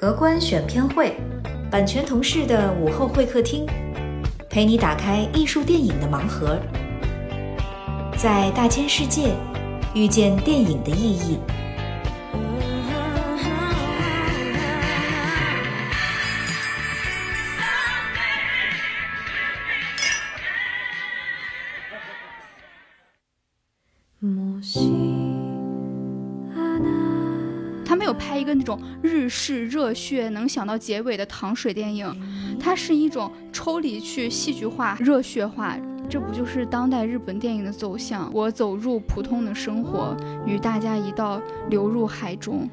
荷官选片会，版权同事的午后会客厅，陪你打开艺术电影的盲盒，在大千世界遇见电影的意义。热血能想到结尾的糖水电影，它是一种抽离去戏剧化、热血化，这不就是当代日本电影的走向？我走入普通的生活，与大家一道流入海中。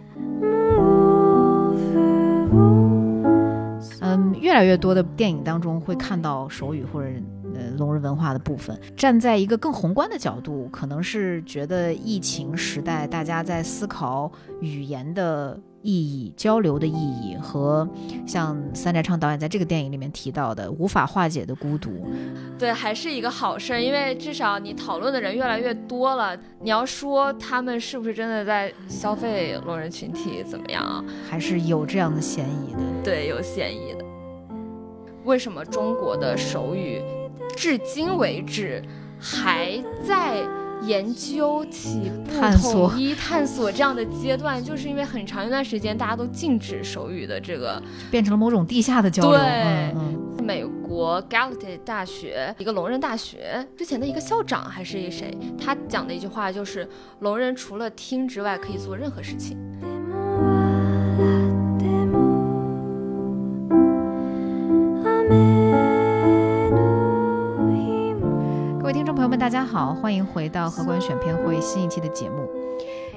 嗯，越来越多的电影当中会看到手语或者呃聋人文化的部分。站在一个更宏观的角度，可能是觉得疫情时代大家在思考语言的意义、交流的意义，和像三宅唱导演在这个电影里面提到的无法化解的孤独。对，还是一个好事儿，因为至少你讨论的人越来越多了。你要说他们是不是真的在消费聋人群体，怎么样啊？还是有这样的嫌疑的。对，有嫌疑的。为什么中国的手语至今为止还在研究起不探索统一、探索这样的阶段？就是因为很长一段时间大家都禁止手语的这个。变成了某种地下的交流。对嗯嗯美国 Gallaudet 大学一个聋人大学之前的一个校长还是一谁，他讲的一句话就是：聋人除了听之外，可以做任何事情。大家好，欢迎回到荷官选片会新一期的节目。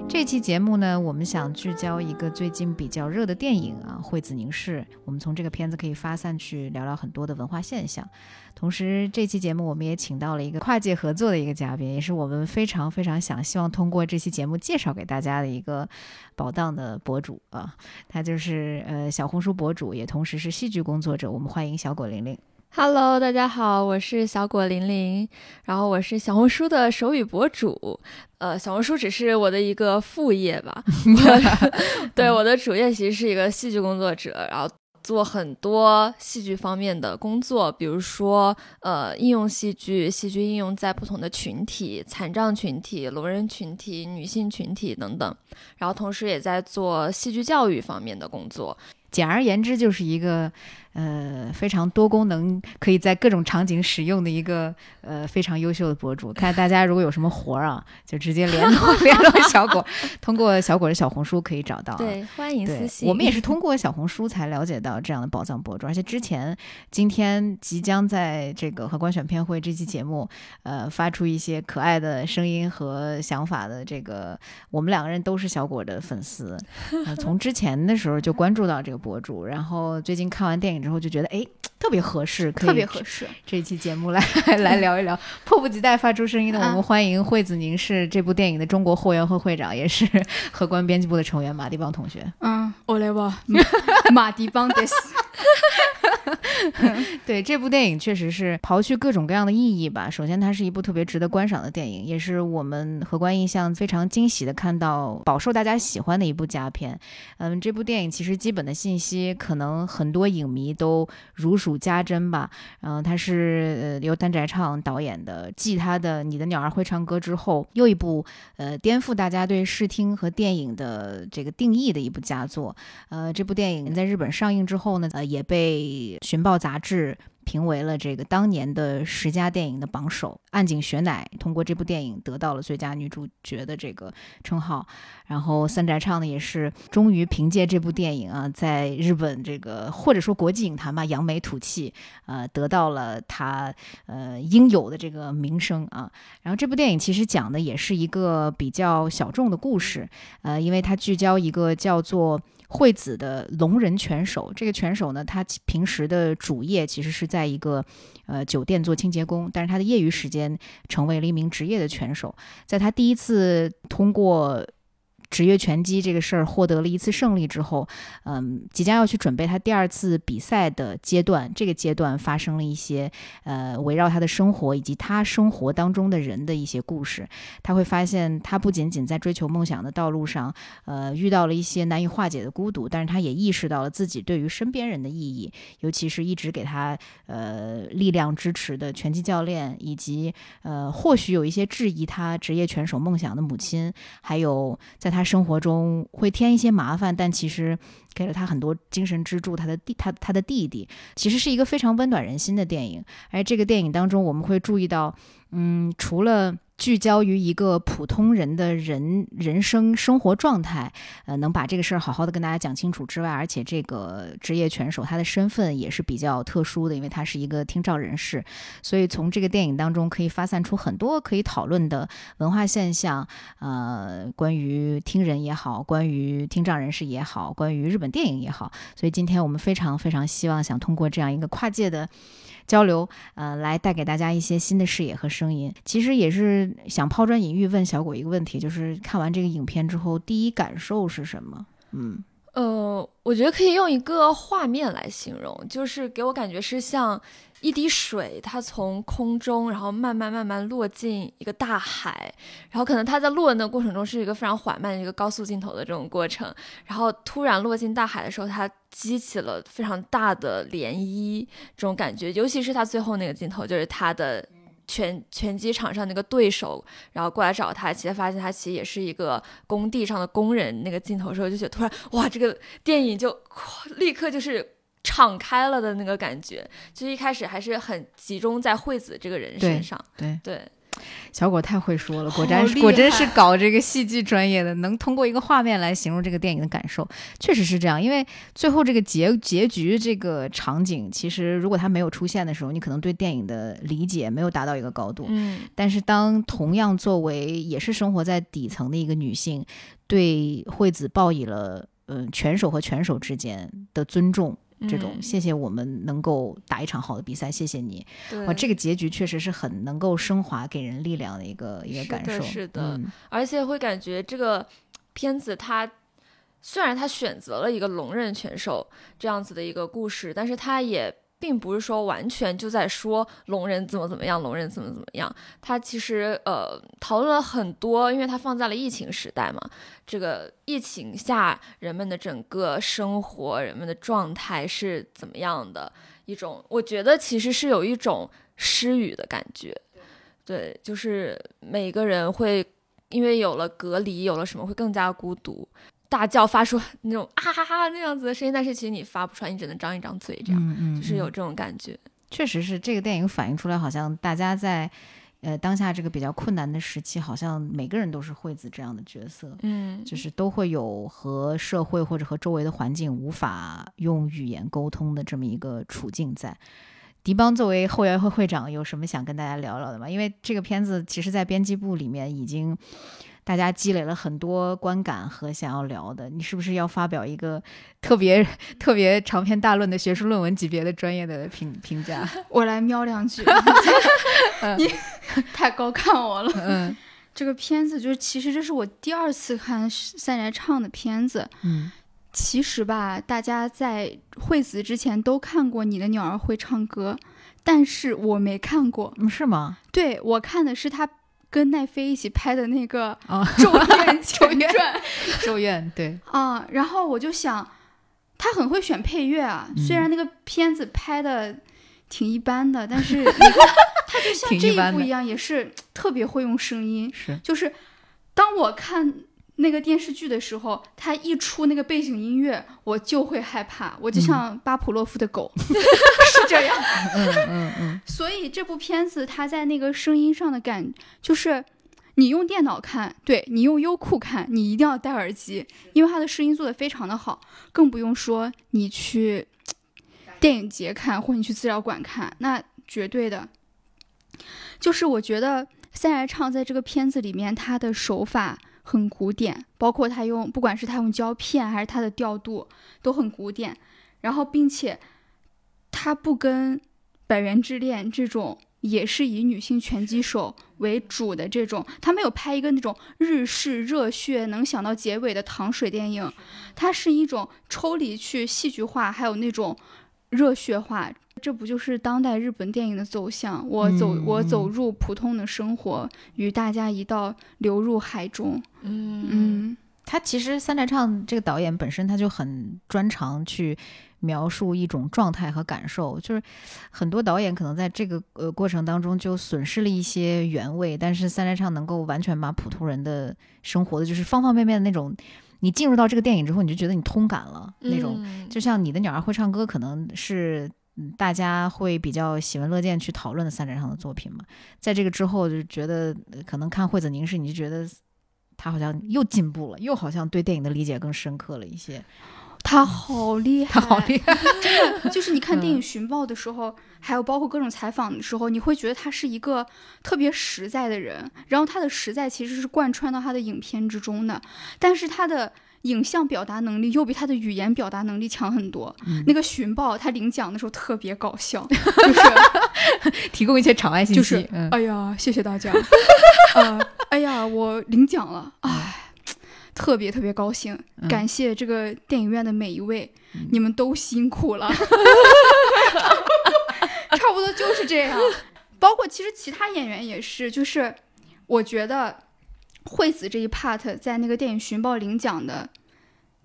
这期节目呢，我们想聚焦一个最近比较热的电影啊，《惠子凝视》。我们从这个片子可以发散去聊聊很多的文化现象。同时，这期节目我们也请到了一个跨界合作的一个嘉宾，也是我们非常非常想希望通过这期节目介绍给大家的一个宝藏的博主啊，他就是呃小红书博主，也同时是戏剧工作者。我们欢迎小果玲玲。Hello，大家好，我是小果玲玲，然后我是小红书的手语博主。呃，小红书只是我的一个副业吧，我对我的主业其实是一个戏剧工作者，然后做很多戏剧方面的工作，比如说呃应用戏剧，戏剧应用在不同的群体，残障群体、聋人群体、女性群体等等，然后同时也在做戏剧教育方面的工作。简而言之，就是一个呃非常多功能，可以在各种场景使用的一个呃非常优秀的博主。看大家如果有什么活儿啊，就直接联络 联络小果，通过小果的小红书可以找到啊。对，欢迎私，信。我们也是通过小红书才了解到这样的宝藏博主，而且之前今天即将在这个荷官选片会这期节目，呃，发出一些可爱的声音和想法的这个，我们两个人都是小果的粉丝，呃、从之前的时候就关注到这个博主，然后最近看完电影之后就觉得，哎，特别合适，可以特别合适。这期节目来 来聊一聊，迫不及待发出声音的我啊们欢迎惠子宁是这部电影的中国后援会会长，也是 荷官编辑部的成员马蒂邦同学。嗯，我来吧，马迪邦德斯。对这部电影确实是刨去各种各样的意义吧。首先，它是一部特别值得观赏的电影，也是我们荷官印象非常惊喜的看到饱受大家喜欢的一部佳片。嗯，这部电影其实基本的信息可能很多影迷都如数家珍吧。嗯、它是由丹宅唱导演的，继他的《你的鸟儿会唱歌》之后，又一部呃颠覆大家对视听和电影的这个定义的一部佳作。呃，这部电影在日本上映之后呢，呃，也被《寻报》杂志评为了这个当年的十佳电影的榜首。岸井雪乃通过这部电影得到了最佳女主角的这个称号。然后三宅唱呢，也是终于凭借这部电影啊，在日本这个或者说国际影坛吧，扬眉吐气，呃，得到了他呃应有的这个名声啊。然后这部电影其实讲的也是一个比较小众的故事，呃，因为它聚焦一个叫做。惠子的聋人拳手，这个拳手呢，他平时的主业其实是在一个呃酒店做清洁工，但是他的业余时间成为了一名职业的拳手。在他第一次通过职业拳击这个事儿获得了一次胜利之后，嗯，即将要去准备他第二次比赛的阶段，这个阶段发生了一些呃围绕他的生活以及他生活当中的人的一些故事。他会发现，他不仅仅在追求梦想的道路上，呃，遇到了一些难以化解的孤独，但是他也意识到了自己对于身边人的意义，尤其是一直给他呃力量支持的拳击教练，以及呃或许有一些质疑他职业拳手梦想的母亲，还有在他他生活中会添一些麻烦，但其实给了他很多精神支柱。他的弟，他他的弟弟，其实是一个非常温暖人心的电影。而这个电影当中，我们会注意到，嗯，除了。聚焦于一个普通人的人人生生活状态，呃，能把这个事儿好好的跟大家讲清楚之外，而且这个职业拳手他的身份也是比较特殊的，因为他是一个听障人士，所以从这个电影当中可以发散出很多可以讨论的文化现象，呃，关于听人也好，关于听障人士也好，关于日本电影也好，所以今天我们非常非常希望想通过这样一个跨界的。交流，呃，来带给大家一些新的视野和声音。其实也是想抛砖引玉，问小果一个问题，就是看完这个影片之后，第一感受是什么？嗯，呃，我觉得可以用一个画面来形容，就是给我感觉是像。一滴水，它从空中，然后慢慢慢慢落进一个大海，然后可能它在落的过程中是一个非常缓慢的一个高速镜头的这种过程，然后突然落进大海的时候，它激起了非常大的涟漪，这种感觉，尤其是它最后那个镜头，就是他的拳拳击场上那个对手，然后过来找他，其实发现他其实也是一个工地上的工人，那个镜头的时候就觉得突然哇，这个电影就立刻就是。敞开了的那个感觉，其实一开始还是很集中在惠子这个人身上。对对，小果太会说了，果真是果真是搞这个戏剧专业的，能通过一个画面来形容这个电影的感受，确实是这样。因为最后这个结结局这个场景，其实如果它没有出现的时候，你可能对电影的理解没有达到一个高度。嗯，但是当同样作为也是生活在底层的一个女性，对惠子报以了嗯拳手和拳手之间的尊重。这种谢谢我们能够打一场好的比赛，谢谢你。哇，这个结局确实是很能够升华、给人力量的一个一个感受。是的，而且会感觉这个片子它虽然它选择了一个聋人拳手这样子的一个故事，但是它也。并不是说完全就在说龙人怎么怎么样，龙人怎么怎么样。他其实呃讨论了很多，因为他放在了疫情时代嘛，这个疫情下人们的整个生活、人们的状态是怎么样的一种，我觉得其实是有一种失语的感觉。对，就是每个人会因为有了隔离，有了什么会更加孤独。大叫发出那种啊哈哈那样子的声音，但是其实你发不出来，你只能张一张嘴，这样就是有这种感觉。确实是这个电影反映出来，好像大家在呃当下这个比较困难的时期，好像每个人都是惠子这样的角色，嗯，就是都会有和社会或者和周围的环境无法用语言沟通的这么一个处境在。迪邦作为后援会会长，有什么想跟大家聊聊的吗？因为这个片子其实，在编辑部里面已经。大家积累了很多观感和想要聊的，你是不是要发表一个特别特别长篇大论的学术论文级别的专业的评评价？我来瞄两句，你太高看我了。嗯，这个片子就是，其实这是我第二次看三宅唱的片子。嗯，其实吧，大家在惠子之前都看过《你的鸟儿会唱歌》，但是我没看过。是吗？对，我看的是他。跟奈飞一起拍的那个《咒怨前传》，咒怨对啊，然后我就想，他很会选配乐啊。虽然那个片子拍的挺一般的，但是 你看，他就像这一部一样，也是特别会用声音。是，就是当我看。那个电视剧的时候，他一出那个背景音乐，我就会害怕，我就像巴甫洛夫的狗，是这样。嗯嗯嗯。所以这部片子它在那个声音上的感，就是你用电脑看，对你用优酷看，你一定要戴耳机，因为它的声音做的非常的好，更不用说你去电影节看或你去资料馆看，那绝对的。就是我觉得三宅唱在这个片子里面，他的手法。很古典，包括他用，不管是他用胶片还是他的调度，都很古典。然后，并且他不跟《百元之恋》这种也是以女性拳击手为主的这种，他没有拍一个那种日式热血能想到结尾的糖水电影，它是一种抽离去戏剧化，还有那种热血化。这不就是当代日本电影的走向？我走，我走入普通的生活，与大家一道流入海中。嗯嗯，他其实三宅唱这个导演本身他就很专长去描述一种状态和感受，就是很多导演可能在这个呃过程当中就损失了一些原味，但是三宅唱能够完全把普通人的生活的就是方方面面的那种，你进入到这个电影之后，你就觉得你通感了那种，嗯就像你的鸟儿会唱歌，可能是。嗯大家会比较喜闻乐见去讨论的三宅上的作品嘛，在这个之后就觉得，呃可能看惠子凝视，你就觉得他好像又进步了，又好像对电影的理解更深刻了一些。他好厉害，他好厉害，真的，就是你看电影嗯寻报的时候，还有包括各种采访的时候，你会觉得他是一个特别实在的人，然后他的实在其实是贯穿到他的影片之中的，但是他的。影像表达能力又比他的语言表达能力强很多。嗯那个寻宝他领奖的时候特别搞笑，就是提供一些场外信息。就是嗯，哎呀，谢谢大家，呃，哎呀，我领奖了，哎，特别特别高兴，嗯感谢这个电影院的每一位，嗯你们都辛苦了，差不多就是这样。包括其实其他演员也是，就是我觉得惠子这一 part 在那个电影寻宝领奖的。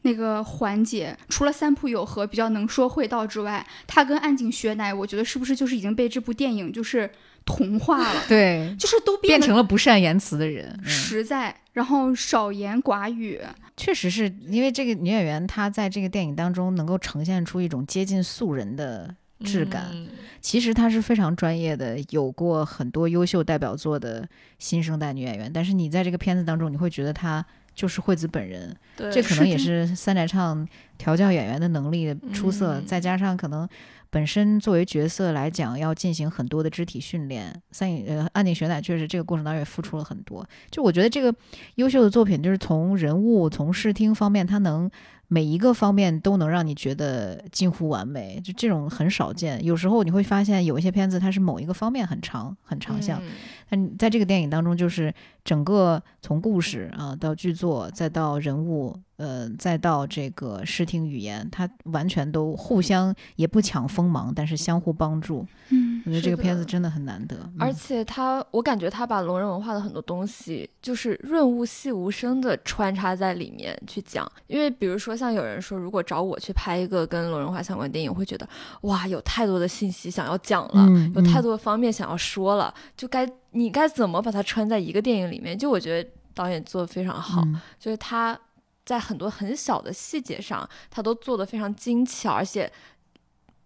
那个环节，除了三浦友和比较能说会道之外，他跟岸井雪乃，我觉得是不是就是已经被这部电影就是同化了？对，就是都得变成了不善言辞的人。嗯实在，然后少言寡语。确实是因为这个女演员，她在这个电影当中能够呈现出一种接近素人的质感。嗯其实她是非常专业的，有过很多优秀代表作的新生代女演员。但是你在这个片子当中，你会觉得她就是惠子本人。对，这可能也是是三宅唱调教演员的能力出色，嗯再加上可能本身作为角色来讲，要进行很多的肢体训练。三影呃，岸井雪乃确实这个过程当中也付出了很多。就我觉得这个优秀的作品，就是从人物、从视听方面，它能每一个方面都能让你觉得近乎完美，就这种很少见。有时候你会发现有一些片子它是某一个方面很长很长项，嗯但在这个电影当中，就是整个从故事啊到剧作，再到人物，呃，再到这个视听语言，它完全都互相也不抢锋芒，但是相互帮助。嗯我觉得这个片子真的很难得。而嗯且他，我感觉他把聋人文化的很多东西，就是润物细无声的穿插在里面去讲。因为比如说，像有人说，如果找我去拍一个跟聋人文化相关的电影，我会觉得哇，有太多的信息想要讲了，嗯有太嗯多的方面想要说了，就该你该怎么把它穿在一个电影里面？就我觉得导演做的非常好，嗯就是他在很多很小的细节上，他都做得非常精巧，而且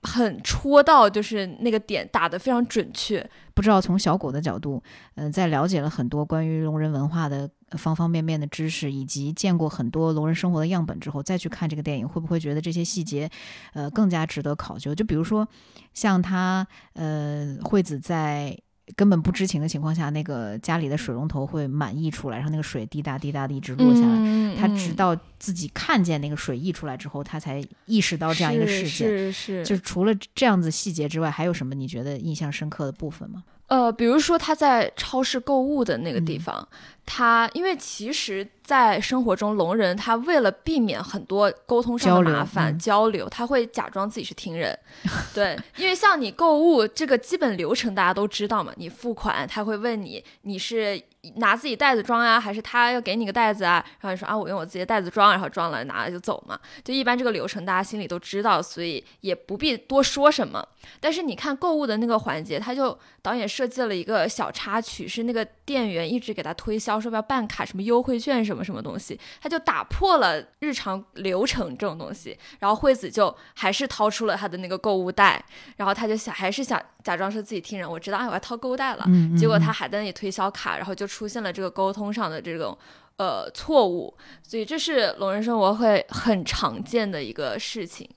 很戳到，就是那个点打得非常准确。不知道从小果的角度，嗯、在了解了很多关于聋人文化的方方面面的知识，以及见过很多聋人生活的样本之后，再去看这个电影，会不会觉得这些细节，呃，更加值得考究？就比如说，像他，呃，惠子在。根本不知情的情况下，那个家里的水龙头会满溢出来，然后那个水滴答滴答的一直落下来。嗯他直到自己看见那个水溢出来之后，他才意识到这样一个事件。是是是，就除了这样子细节之外，还有什么你觉得印象深刻的部分吗？呃，比如说他在超市购物的那个地嗯方，他因为其实，在生活中聋人他为了避免很多沟通上的麻烦嗯交流，他会假装自己是听人。对，因为像你购物这个基本流程大家都知道嘛，你付款他会问你你是拿自己袋子装呀，还是他要给你个袋子啊？然后你说啊，我用我自己的袋子装，然后装了拿了就走嘛。就一般这个流程大家心里都知道，所以也不必多说什么。但是你看购物的那个环节，他就导演设计了一个小插曲，是那个店员一直给他推销说要办卡什么优惠券什么什么东西，他就打破了日常流程这种东西。然后惠子就还是掏出了他的那个购物袋，然后他就想还是想假装说自己听人，我知道哎我要掏购物袋了，嗯结果他还在那里推销卡，然后就出现了这个沟通上的这种呃错误，所以这是聋人生活会很常见的一个事情。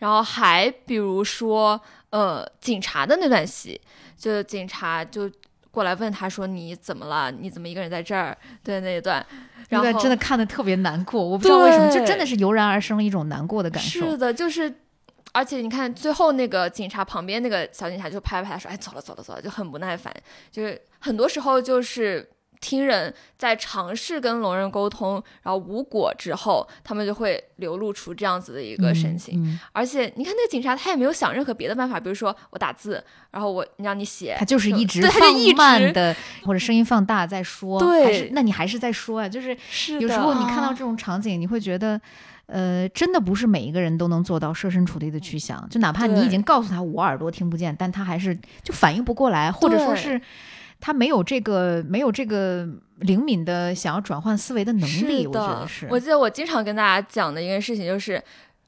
然后还比如说呃警察的那段戏，就警察就过来问他说你怎么了？你怎么一个人在这儿？对那一段，然后真的看的特别难过，我不知道为什么，就真的是油然而生了一种难过的感受。是的，就是而且你看最后那个警察旁边那个小警察就拍拍他说：“哎，走了走了走了”，就很不耐烦。就是很多时候就是听人在尝试跟聋人沟通，然后无果之后，他们就会流露出这样子的一个神情。嗯嗯而且你看那个警察，他也没有想任何别的办法，比如说我打字，然后我让你写，他就是一直放慢的，或者声音放大在说，对还是那你还是在说啊？就是是有时候你看到啊这种场景，你会觉得。呃，真的不是每一个人都能做到设身处地的去想，就哪怕你已经告诉他我耳朵听不见，但他还是就反应不过来，或者说是他没有这个没有这个灵敏的想要转换思维的能力，我觉得是。我记得我经常跟大家讲的一件事情就是。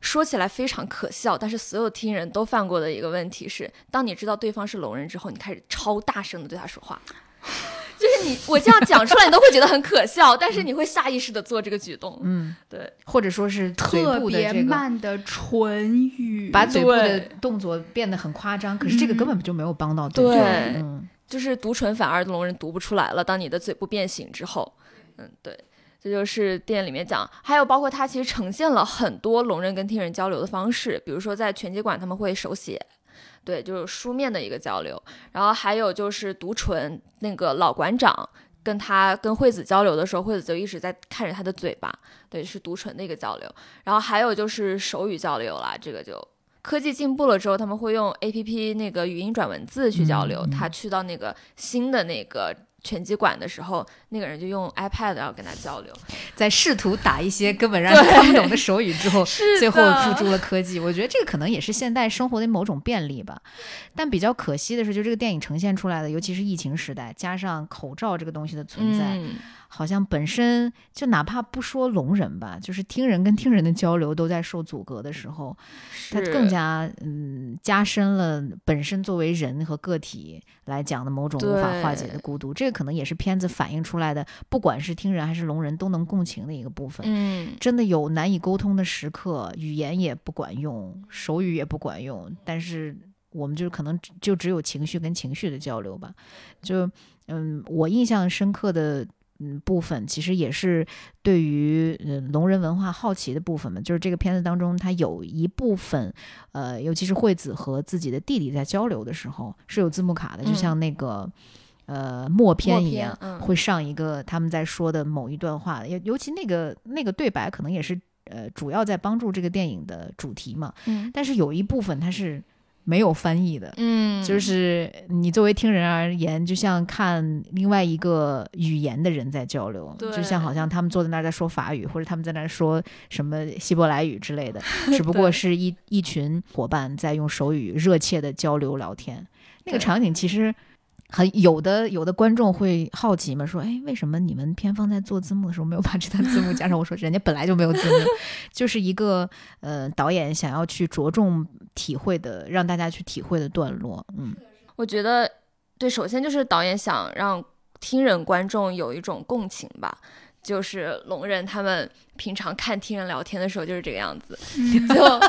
说起来非常可笑，但是所有听人都犯过的一个问题是，当你知道对方是聋人之后，你开始超大声的对他说话，就是你我这样讲出来，你都会觉得很可笑，但是你会下意识的做这个举动。嗯，对，或者说是嘴特别部的这个，慢的唇语，把嘴部的动作变得很夸张，可是这个根本就没有帮到对方嗯，就是读唇反而聋人读不出来了。当你的嘴部变形之后，嗯，对，这就是电影里面讲，还有包括它其实呈现了很多聋人跟听人交流的方式，比如说在拳击馆他们会手写。对，就是书面的一个交流，然后还有就是读唇，那个老馆长跟他跟惠子交流的时候，惠子就一直在看着他的嘴巴，对，是读唇的一个交流。然后还有就是手语交流啦，这个就科技进步了之后，他们会用 A P P 那个语音转文字去交流。他去到那个新的那个拳击馆的时候，那个人就用 iPad 要跟他交流。在试图打一些根本让人看不懂的手语之后，最后付诸了科技。我觉得这个可能也是现代生活的某种便利吧。但比较可惜的是，就这个电影呈现出来的，尤其是疫情时代，加上口罩这个东西的存在，嗯，好像本身就哪怕不说聋人吧，就是听人跟听人的交流都在受阻隔的时候，它更加嗯加深了本身作为人和个体来讲的某种无法化解的孤独。这个可能也是片子反映出来的，不管是听人还是聋人都能共情的一个部分。嗯，真的有难以沟通的时刻，语言也不管用，手语也不管用，但是我们就是可能就只有情绪跟情绪的交流吧。就嗯，我印象深刻的嗯部分，其实也是对于嗯聋人文化好奇的部分嘛。就是这个片子当中，它有一部分，呃，尤其是惠子和自己的弟弟在交流的时候是有字幕卡的，就嗯像那个。呃，默片一样，会上一个他们在说的某一段话，尤尤其那个那个对白，可能也是呃主要在帮助这个电影的主题嘛。嗯但是有一部分它是没有翻译的，嗯，就是你作为听人而言，就像看另外一个语言的人在交流，就像好像他们坐在那儿在说法语，或者他们在那儿说什么希伯来语之类的，只不过是一一群伙伴在用手语热切的交流聊天。那个场景其实很有的，有的观众会好奇嘛，说，哎，为什么你们片方在做字幕的时候没有把这段字幕加上？我说，人家本来就没有字幕，就是一个呃导演想要去着重体会的，让大家去体会的段落。嗯，我觉得对，首先就是导演想让听人观众有一种共情吧。就是聋人他们平常看听人聊天的时候就是这个样子，就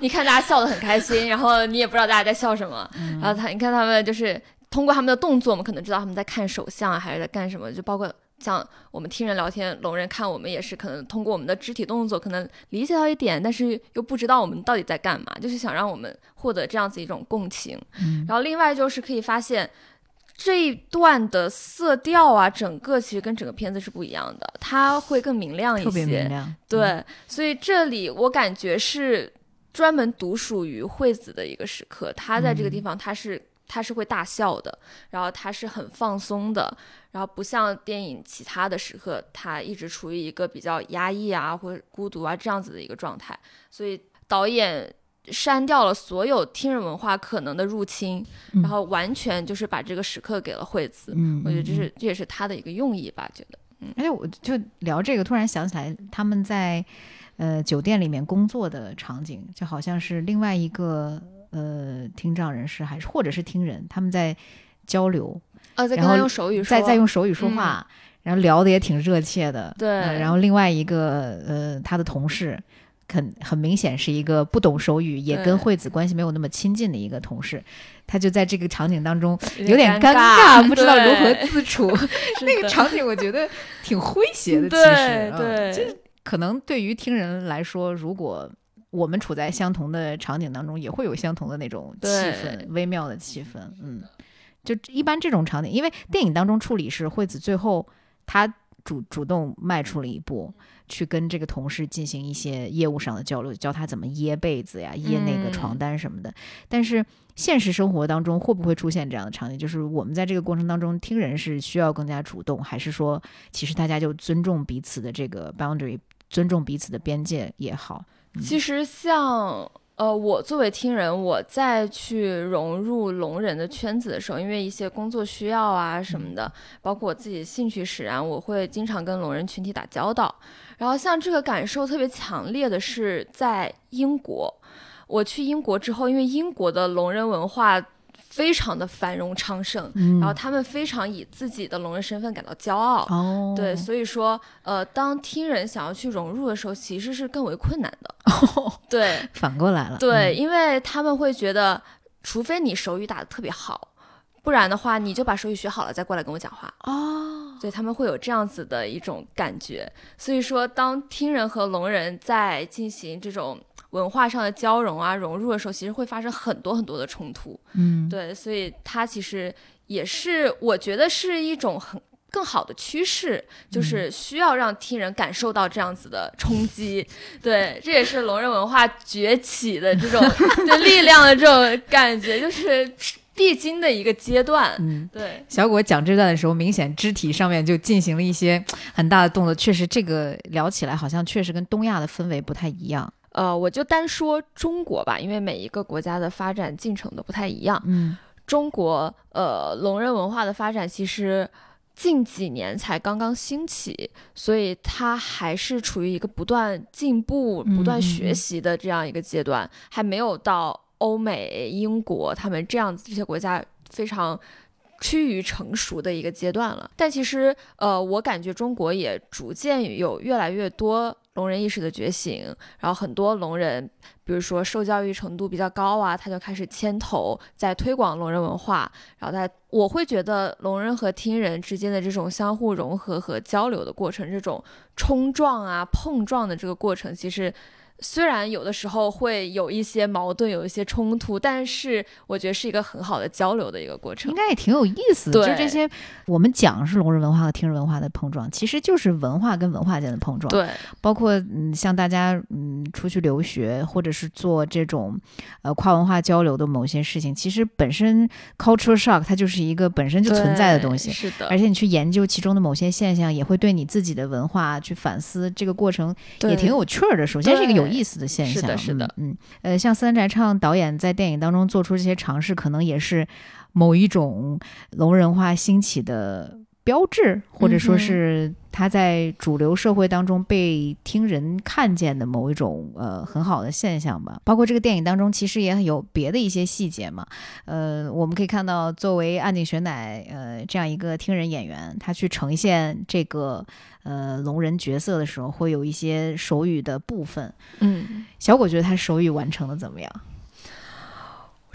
你看大家笑得很开心，然后你也不知道大家在笑什么，然后他你看他们就是通过他们的动作，我们可能知道他们在看手相啊还是在干什么，就包括像我们听人聊天，聋人看我们也是可能通过我们的肢体动作可能理解到一点，但是又不知道我们到底在干嘛，就是想让我们获得这样子一种共情。嗯然后另外就是可以发现。这一段的色调啊，整个其实跟整个片子是不一样的，它会更明亮一些，特别明亮。对，所以这里我感觉是专门独属于惠子的一个时刻。她在这个地方，她是她是会大笑的，然后他是很放松的，然后不像电影其他的时刻，他一直处于一个比较压抑啊或者孤独啊这样子的一个状态。所以导演删掉了所有听人文化可能的入侵，嗯然后完全就是把这个时刻给了惠子。嗯，我觉得这嗯是这也是他的一个用意吧，觉得。而且我就聊这个，突然想起来他们在呃酒店里面工作的场景，就好像是另外一个呃听障人士，还是或者是听人，他们在交流，呃，在跟然后他用手语说，在在用手语说话，然后聊的也挺热切的。对呃然后另外一个呃他的同事。很很明显是一个不懂手语，也跟惠子关系没有那么亲近的一个同事，他就在这个场景当中有有点尴尬，不知道如何自处。那个场景我觉得挺诙谐的，其实，对嗯，就是可能对于听人来说，如果我们处在相同的场景当中，也会有相同的那种气氛，微妙的气氛。嗯，就一般这种场景，因为电影当中处理是惠子最后她主主动迈出了一步，去跟这个同事进行一些业务上的交流，教他怎么掖被子呀、掖那个床嗯单什么的。但是现实生活当中会不会出现这样的场景？就是我们在这个过程当中听人是需要更加主动，还是说其实大家就尊重彼此的这个 boundary，尊重彼此的边界也好？其实像呃，我作为听人，我在去融入聋人的圈子的时候，因为一些工作需要啊什么的，包括我自己兴趣使然，我会经常跟聋人群体打交道。然后像这个感受特别强烈的是在英国，我去英国之后，因为英国的聋人文化非常的繁荣昌盛，嗯然后他们非常以自己的聋人身份感到骄傲。哦，对，所以说，呃，当听人想要去融入的时候，其实是更为困难的。对反过来了，对，嗯因为他们会觉得，除非你手语打得特别好，不然的话，你就把手语学好了再过来跟我讲话。哦，对他们会有这样子的一种感觉。所以说，当听人和聋人在进行这种文化上的交融啊、融入的时候，其实会发生很多很多的冲突。嗯，对，所以它其实也是，我觉得是一种很更好的趋势，就是需要让听人感受到这样子的冲击。对，这也是聋人文化崛起的这种对力量的这种感觉，就是必经的一个阶段。嗯。对，小果讲这段的时候，明显肢体上面就进行了一些很大的动作，确实这个聊起来好像确实跟东亚的氛围不太一样。呃，我就单说中国吧，因为每一个国家的发展进程都不太一样。嗯中国呃龙人文化的发展其实近几年才刚刚兴起，所以它还是处于一个不断进步、嗯不断学习的这样一个阶段，还没有到欧美、英国他们这样子这些国家非常。趋于成熟的一个阶段了，但其实，呃，我感觉中国也逐渐有越来越多聋人意识的觉醒，然后很多聋人比如说受教育程度比较高啊，他就开始牵头在推广聋人文化，然后他我会觉得聋人和听人之间的这种相互融合和交流的过程，这种冲撞啊、碰撞的这个过程，其实。虽然有的时候会有一些矛盾，有一些冲突，但是我觉得是一个很好的交流的一个过程应。该也挺有意思的。就这些，我们讲是聋人文化和听人文化的碰撞，其实就是文化跟文化间的碰撞。，对，包括嗯，像大家嗯出去留学，或者是做这种呃跨文化交流的某些事情，其实本身 culture shock 它就是一个本身就存在的东西。是的，而且你去研究其中的某些现象，也会对你自己的文化去反思，这个过程也挺有趣儿的。首先是一个有意思的现象，是的是的嗯，嗯呃，像三宅唱导演在电影当中做出这些尝试，可能也是某一种聋人化兴起的标志，或者说是他在主流社会当中被听人看见的某一种呃很好的现象吧。包括这个电影当中，其实也有别的一些细节嘛，呃，我们可以看到，作为岸井雪乃呃这样一个听人演员，他去呈现这个呃聋人角色的时候，会有一些手语的部分。嗯，小果觉得他手语完成的怎么样？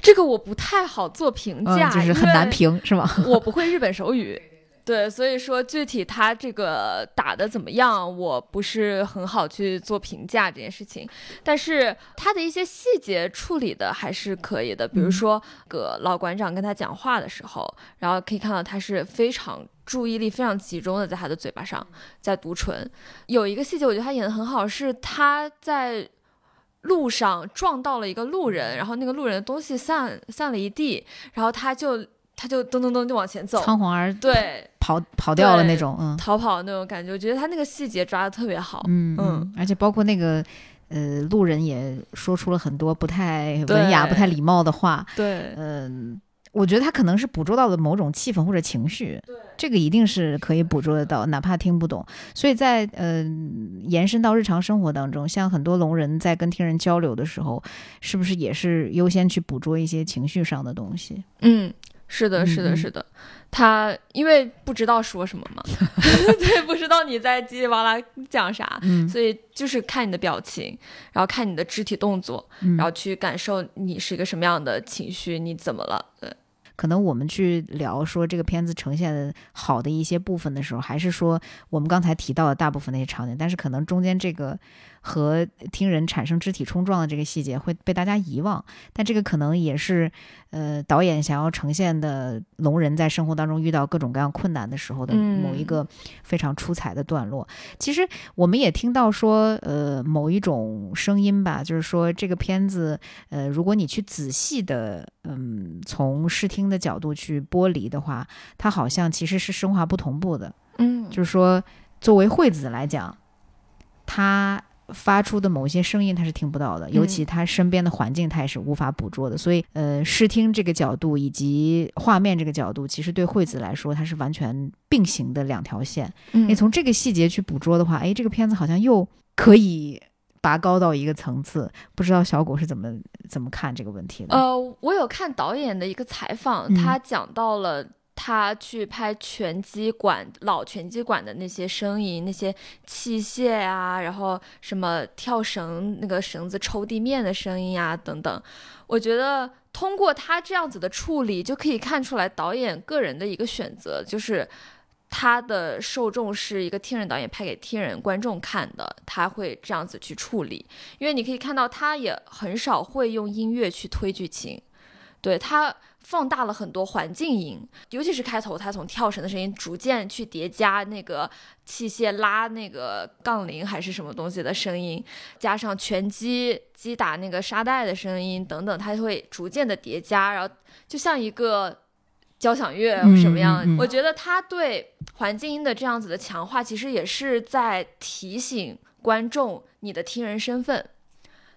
这个我不太好做评价，嗯，就是很难评，是吗？我不会日本手语，对，所以说具体他这个打的怎么样，我不是很好去做评价这件事情。但是他的一些细节处理的还是可以的，比如嗯说个老馆长跟他讲话的时候，然后可以看到他是非常。注意力非常集中的在他的嘴巴上，在读唇。有一个细节，我觉得他演的很好，是他在路上撞到了一个路人，然后那个路人的东西散散了一地，然后他就他就噔噔噔就往前走，仓皇而对，跑跑掉了那种，嗯逃跑那种感觉，我觉得他那个细节抓的特别好。嗯嗯嗯，而且包括那个。呃，路人也说出了很多不太文雅、不太礼貌的话。对，嗯、我觉得他可能是捕捉到了某种气氛或者情绪，这个一定是可以捕捉得到，哪怕听不懂。所以在呃延伸到日常生活当中，像很多聋人在跟听人交流的时候，是不是也是优先去捕捉一些情绪上的东西？嗯，是的，是的，是的。他因为不知道说什么嘛，对，不知道你在叽里哇啦讲啥，嗯所以就是看你的表情，然后看你的肢体动作，嗯然后去感受你是一个什么样的情绪，你怎么了？对，可能我们去聊说这个片子呈现的好的一些部分的时候，还是说我们刚才提到的大部分那些场景，但是可能中间这个和听人产生肢体冲撞的这个细节会被大家遗忘，但这个可能也是，呃，导演想要呈现的聋人在生活当中遇到各种各样困难的时候的某一个非常出彩的段落。其实我们也听到说，呃，某一种声音吧，就是说这个片子，呃，如果你去仔细的，嗯，从视听的角度去剥离的话，它好像其实是声画不同步的。嗯，就是说，作为惠子来讲，他。发出的某些声音他是听不到的，尤其他身边的环境他也是无法捕捉的。所以，呃，视听这个角度以及画面这个角度，其实对惠子来说，它是完全并行的两条线。你从这个细节去捕捉的话，哎，这个片子好像又可以拔高到一个层次。不知道小果是怎么怎么看这个问题的？呃，我有看导演的一个采访，他讲到了。他去拍拳击馆老拳击馆的那些声音，那些器械啊，然后什么跳绳那个绳子抽地面的声音啊，等等。我觉得通过他这样子的处理，就可以看出来导演个人的一个选择，就是他的受众是一个听人导演拍给听人观众看的，他会这样子去处理。因为你可以看到，他也很少会用音乐去推剧情，对他。放大了很多环境音，尤其是开头，他从跳绳的声音逐渐去叠加那个器械拉那个杠铃还是什么东西的声音，加上拳击击打那个沙袋的声音等等，它会逐渐的叠加，然后就像一个交响乐什么样？我觉得他对环境音的这样子的强化，其实也是在提醒观众你的听人身份，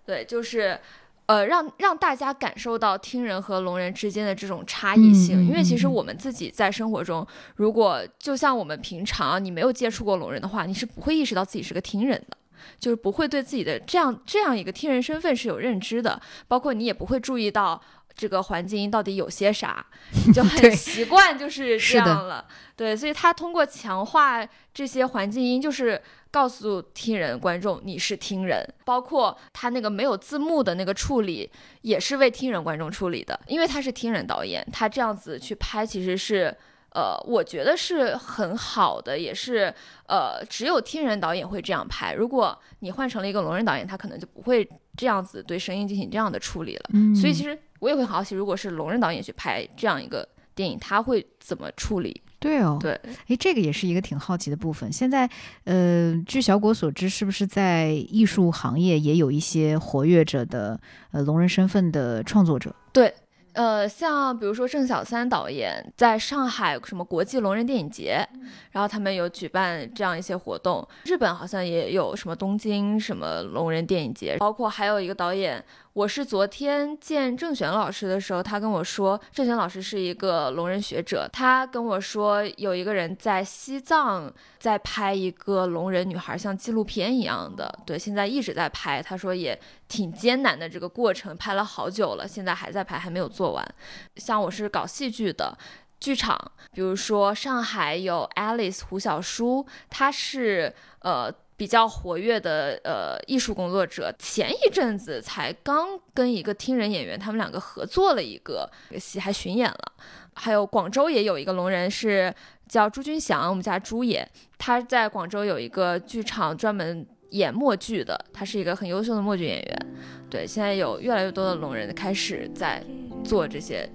对，就是。呃，让让大家感受到听人和聋人之间的这种差异性，因为其实我们自己在生活中，如果就像我们平常你没有接触过聋人的话，你是不会意识到自己是个听人的，就是不会对自己的这样这样一个听人身份是有认知的，包括你也不会注意到这个环境音到底有些啥，你就 很习惯就是这样了。对，所以他通过强化这些环境音，就是。告诉听人观众你是听人，包括他那个没有字幕的那个处理，也是为听人观众处理的，因为他是听人导演，他这样子去拍其实是，呃，我觉得是很好的，也是，呃，只有听人导演会这样拍。如果你换成了一个聋人导演，他可能就不会这样子对声音进行这样的处理了。所以其实我也会好奇，如果是聋人导演去拍这样一个电影，他会怎么处理？对哦，对，哎，这个也是一个挺好奇的部分。现在，呃，据小果所知，是不是在艺术行业也有一些活跃着的呃聋人身份的创作者？对。呃，像比如说郑小三导演在上海什么国际聋人电影节，然后他们有举办这样一些活动。日本好像也有什么东京什么聋人电影节，包括还有一个导演，我是昨天见郑璇老师的时候，他跟我说，郑璇老师是一个聋人学者，他跟我说有一个人在西藏在拍一个聋人女孩，像纪录片一样的，对，现在一直在拍。他说也。挺艰难的这个过程，拍了好久了，现在还在拍，还没有做完。像我是搞戏剧的，剧场，比如说上海有 Alice 胡小叔，他是呃比较活跃的呃艺术工作者，前一阵子才刚跟一个听人演员，他们两个合作了一个戏，还巡演了。还有广州也有一个聋人，是叫朱军祥，我们家朱爷，他在广州有一个剧场专门。演默剧的，他是一个很优秀的默剧演员。对，现在有越来越多的聋人开始在做这些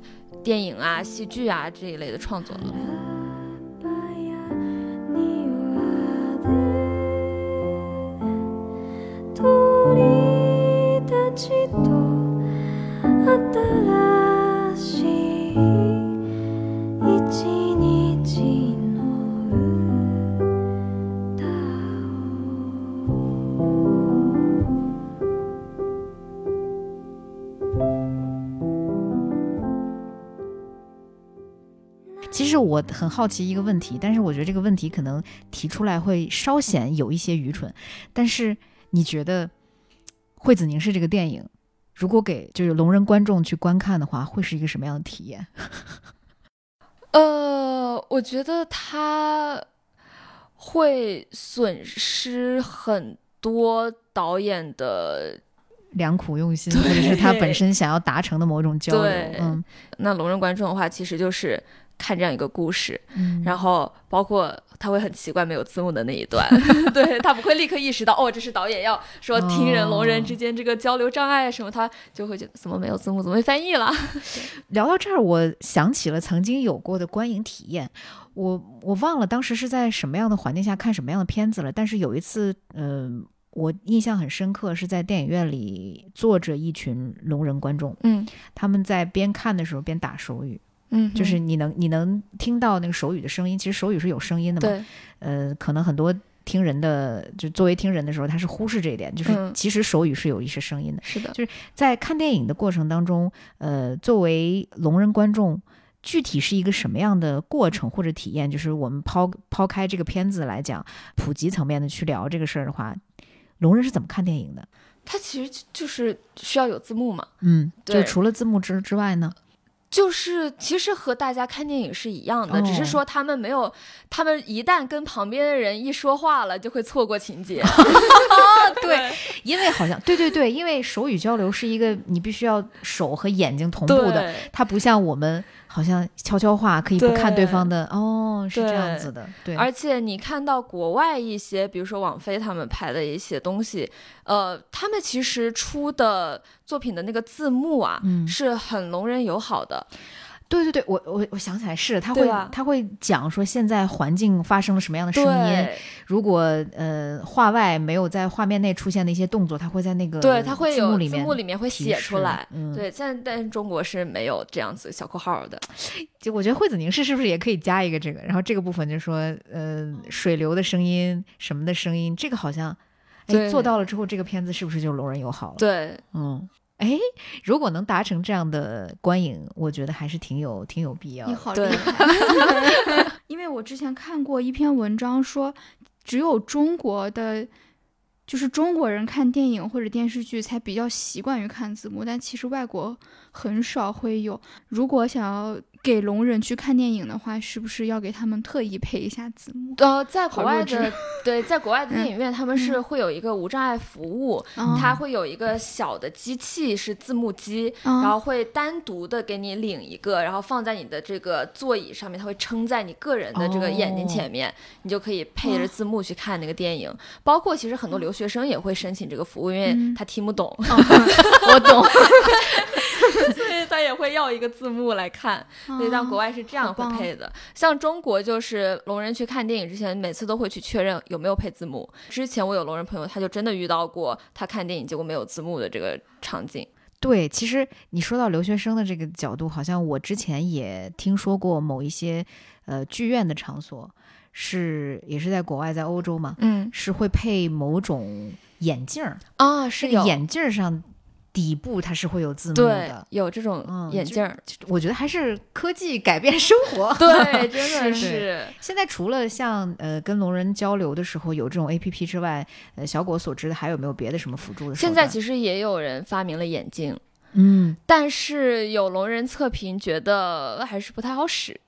电影啊、戏剧啊这一类的创作了。其实我很好奇一个问题，但是我觉得这个问题可能提出来会稍显有一些愚蠢。但是你觉得《惠子凝视》这个电影，如果给就是聋人观众去观看的话，会是一个什么样的体验？呃，我觉得他会损失很多导演的。良苦用心，或者是他本身想要达成的某种交流。嗯，那聋人观众的话，其实就是看这样一个故事，嗯然后包括他会很奇怪没有字幕的那一段，对他不会立刻意识到哦，这是导演要说听人聋人之间这个交流障碍什么，他就会觉得怎么没有字幕，怎么没翻译了？聊到这儿，我想起了曾经有过的观影体验。我我忘了当时是在什么样的环境下看什么样的片子了，但是有一次，嗯、我印象很深刻，是在电影院里坐着一群聋人观众，嗯他们在边看的时候边打手语，嗯就是你能你能听到那个手语的声音，其实手语是有声音的嘛，对，呃，可能很多听人的就作为听人的时候，他是忽视这一点，就是嗯其实手语是有一些声音的。是的，就是在看电影的过程当中，呃，作为聋人观众，具体是一个什么样的过程或者体验？就是我们抛抛开这个片子来讲，普及层面的去聊这个事儿的话，聋人是怎么看电影的？他其实就是需要有字幕嘛。嗯，就对除了字幕之之外呢？就是其实和大家看电影是一样的，哦只是说他们没有，他们一旦跟旁边的人一说话了，就会错过情节。对，因为好像对对对，因为手语交流是一个你必须要手和眼睛同步的，它不像我们好像悄悄话可以不看对对方的。哦，是这样子的，对，而且你看到国外一些，比如说网飞他们拍的一些东西，呃，他们其实出的作品的那个字幕啊，嗯。是很聋人友好的。对对对，我我我想起来是他会他会讲说现在环境发生了什么样的声音，如果呃画外没有在画面内出现的一些动作，他会在那个对，他会有字幕里面会写出来。嗯，，对，现在但是中国是没有这样子小括号的。就我觉得惠子凝视是不是也可以加一个这个，然后这个部分就说呃水流的声音什么的声音，这个好像哎对做到了之后，这个片子是不是就聋人友好了？，对，嗯。哎，如果能达成这样的观影，我觉得还是挺有挺有必要的。你好厉对害！因为我之前看过一篇文章说，只有中国的，就是中国人看电影或者电视剧才比较习惯于看字幕，但其实外国很少会有。如果想要给聋人去看电影的话，是不是要给他们特意配一下字幕？呃，在国外的对，在国外的嗯电影院，他们是会有一个无障碍服务，嗯它会有一个小的机器是字幕机，嗯然后会单独的给你领一个，然后放在你的这个座椅上面，它会撑在你个人的这个眼睛前面，你就可以配着字幕去看那个电影。包括其实很多留学生也会申请这个服务，因为嗯他听不懂，我懂，所以他也会要一个字幕来看。所以在国外是这样会配的。像中国就是聋人去看电影之前，每次都会去确认有没有配字幕。之前我有聋人朋友，他就真的遇到过他看电影结果没有字幕的这个场景。对，其实你说到留学生的这个角度，好像我之前也听说过某一些呃剧院的场所是也是在国外，在欧洲嘛，嗯是会配某种眼镜儿，啊，是有眼镜儿上底部它是会有字幕对的。有这种眼镜儿，我觉得还是科技改变生活。对，真的是是。现在除了像呃跟聋人交流的时候有这种 A P P 之外，呃小果所知的还有没有别的什么辅助的？现在其实也有人发明了眼镜，嗯但是有聋人测评觉得还是不太好使。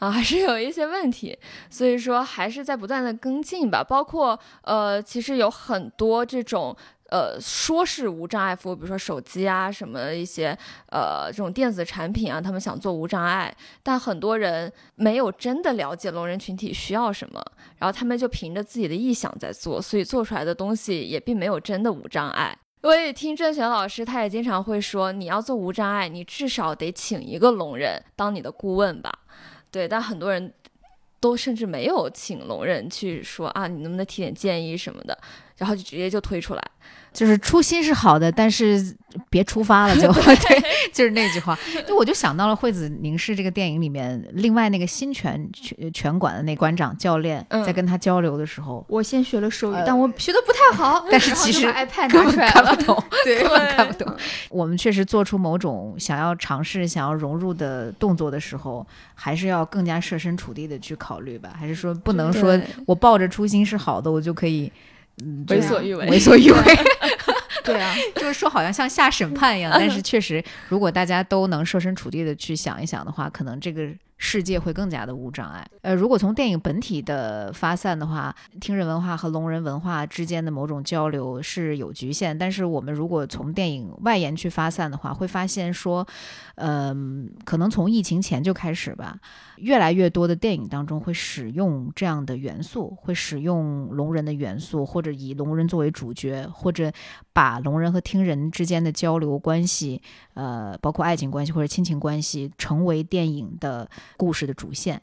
啊，还是有一些问题，所以说还是在不断的跟进吧。包括呃，其实有很多这种呃说是无障碍服务，比如说手机啊什么一些呃这种电子产品啊，他们想做无障碍，但很多人没有真的了解聋人群体需要什么，然后他们就凭着自己的臆想在做，所以做出来的东西也并没有真的无障碍。我也听郑璇老师，他也经常会说，你要做无障碍，你至少得请一个聋人当你的顾问吧。对，但很多人都甚至没有请聋人去说啊，你能不能提点建议什么的，然后就直接就推出来。就是初心是好的，但是别出发了就 对，就是那句话。就我就想到了惠子凝视这个电影里面，另外那个新拳拳拳馆的那馆长教练嗯在跟他交流的时候，我先学了手语，呃但我学的不太好，但是其实 iPad 根本拿出来了看不。懂，对根本看不懂。我们确实做出某种想要尝试、想要融入的动作的时候，还是要更加设身处地的去考虑吧。还是说不能说我抱着初心是好的，我就可以。嗯，为所欲为。为所欲为，对。啊，就是说好像像下审判一样，但是确实，如果大家都能设身处地的去想一想的话，可能这个世界会更加的无障碍。呃，如果从电影本体的发散的话，听人文化和聋人文化之间的某种交流是有局限，但是我们如果从电影外延去发散的话，会发现说，嗯、可能从疫情前就开始吧，越来越多的电影当中会使用这样的元素，会使用聋人的元素，或者以聋人作为主角，或者把聋人和听人之间的交流关系，呃，包括爱情关系或者亲情关系，成为电影的故事的主线。